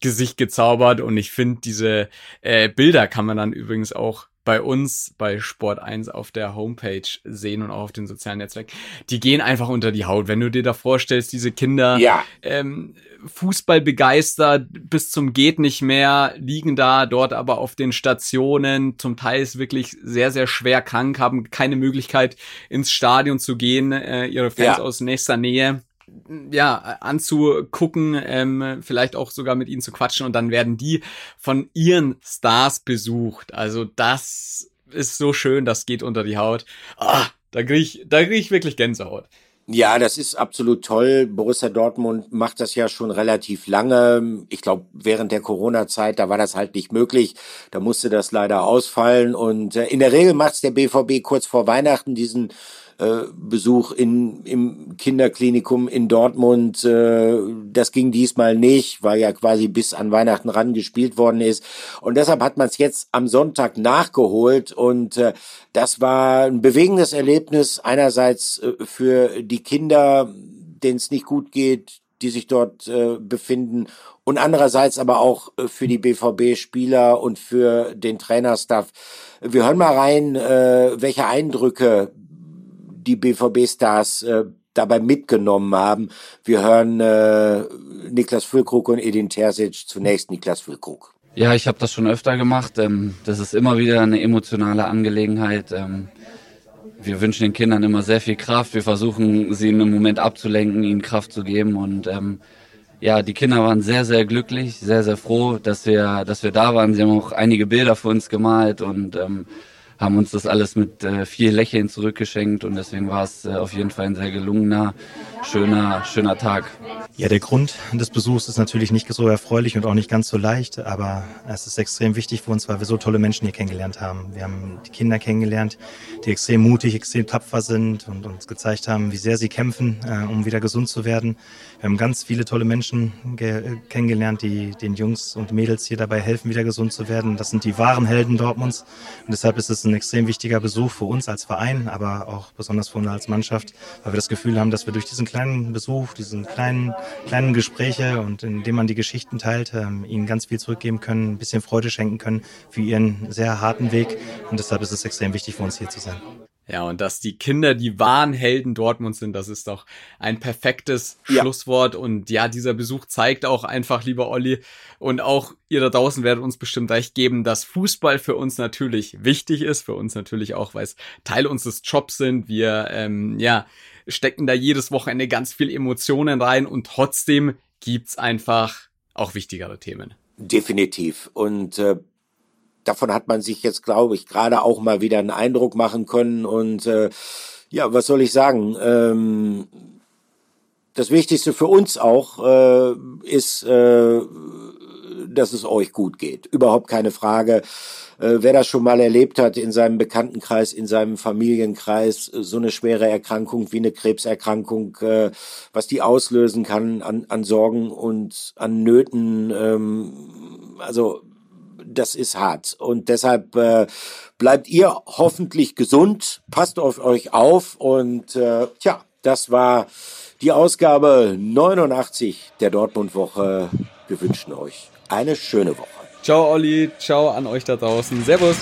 Gesicht gezaubert. Und ich finde, diese äh, Bilder kann man dann übrigens auch bei uns bei Sport 1 auf der Homepage sehen und auch auf den sozialen Netzwerken, die gehen einfach unter die Haut. Wenn du dir da vorstellst, diese Kinder ja. ähm, Fußball begeistert bis zum geht nicht mehr, liegen da dort aber auf den Stationen, zum Teil ist wirklich sehr, sehr schwer krank, haben keine Möglichkeit ins Stadion zu gehen, äh, ihre Fans ja. aus nächster Nähe ja, anzugucken, ähm, vielleicht auch sogar mit ihnen zu quatschen und dann werden die von ihren Stars besucht. Also das ist so schön, das geht unter die Haut. Ah, da krieg ich, da krieg ich wirklich Gänsehaut. Ja, das ist absolut toll. Borussia Dortmund macht das ja schon relativ lange. Ich glaube, während der Corona-Zeit, da war das halt nicht möglich. Da musste das leider ausfallen. Und äh, in der Regel macht es der BVB kurz vor Weihnachten diesen äh, Besuch in, im Kinderklinikum in Dortmund. Äh, das ging diesmal nicht, weil ja quasi bis an Weihnachten ran gespielt worden ist. Und deshalb hat man es jetzt am Sonntag nachgeholt. Und äh, das war ein bewegendes Erlebnis. Einerseits äh, für die Kinder, denen es nicht gut geht, die sich dort äh, befinden und andererseits aber auch äh, für die BVB-Spieler und für den Trainerstaff. Wir hören mal rein, welche Eindrücke die BVB-Stars äh, dabei mitgenommen haben. Wir hören äh, Niklas Füllkrug und Edin Terzic. Zunächst Niklas Füllkrug. Ja, ich habe das schon öfter gemacht. Ähm, das ist immer wieder eine emotionale Angelegenheit. Ähm, wir wünschen den Kindern immer sehr viel Kraft. Wir versuchen, sie in einem Moment abzulenken, ihnen Kraft zu geben. Und ähm, ja, die Kinder waren sehr, sehr glücklich, sehr, sehr froh, dass wir, dass wir da waren. Sie haben auch einige Bilder für uns gemalt und ähm, haben uns das alles mit äh, viel Lächeln zurückgeschenkt und deswegen war es äh, auf jeden Fall ein sehr gelungener, schöner, schöner Tag. Ja, der Grund des Besuchs ist natürlich nicht so erfreulich und auch nicht ganz so leicht, aber es ist extrem wichtig für uns, weil wir so tolle Menschen hier kennengelernt haben. Wir haben die Kinder kennengelernt, die extrem mutig, extrem tapfer sind und uns gezeigt haben, wie sehr sie kämpfen, äh, um wieder gesund zu werden. Wir haben ganz viele tolle Menschen kennengelernt, die den Jungs und Mädels hier dabei helfen, wieder gesund zu werden. Das sind die wahren Helden Dortmunds und deshalb ist es ein extrem wichtiger Besuch für uns als Verein, aber auch besonders für uns als Mannschaft, weil wir das Gefühl haben, dass wir durch diesen kleinen Besuch, diesen kleinen, kleinen Gespräche und indem man die Geschichten teilt, ähm, ihnen ganz viel zurückgeben können, ein bisschen Freude schenken können für ihren sehr harten Weg und deshalb ist es extrem wichtig für uns hier zu sein. Ja, und dass die Kinder die wahren Helden Dortmund sind, das ist doch ein perfektes ja. Schlusswort. Und ja, dieser Besuch zeigt auch einfach, lieber Olli, und auch ihr da draußen werdet uns bestimmt recht geben, dass Fußball für uns natürlich wichtig ist, für uns natürlich auch, weil es Teil unseres Jobs sind. Wir, ähm, ja, stecken da jedes Wochenende ganz viel Emotionen rein und trotzdem gibt's einfach auch wichtigere Themen. Definitiv. Und äh, davon hat man sich jetzt, glaube ich, gerade auch mal wieder einen Eindruck machen können. Und äh, ja, was soll ich sagen? Ähm, das Wichtigste für uns auch äh, ist, äh, dass es euch gut geht. Überhaupt keine Frage. Äh, wer das schon mal erlebt hat in seinem Bekanntenkreis, in seinem Familienkreis, äh, so eine schwere Erkrankung wie eine Krebserkrankung, äh, was die auslösen kann an, an Sorgen und an Nöten, ähm, also das ist hart. Und deshalb äh, bleibt ihr hoffentlich gesund, passt auf euch auf und äh, tja, das war die Ausgabe 89 der Dortmund-Woche. Wir wünschen euch eine schöne Woche. Ciao Olli, ciao an euch da draußen. Servus.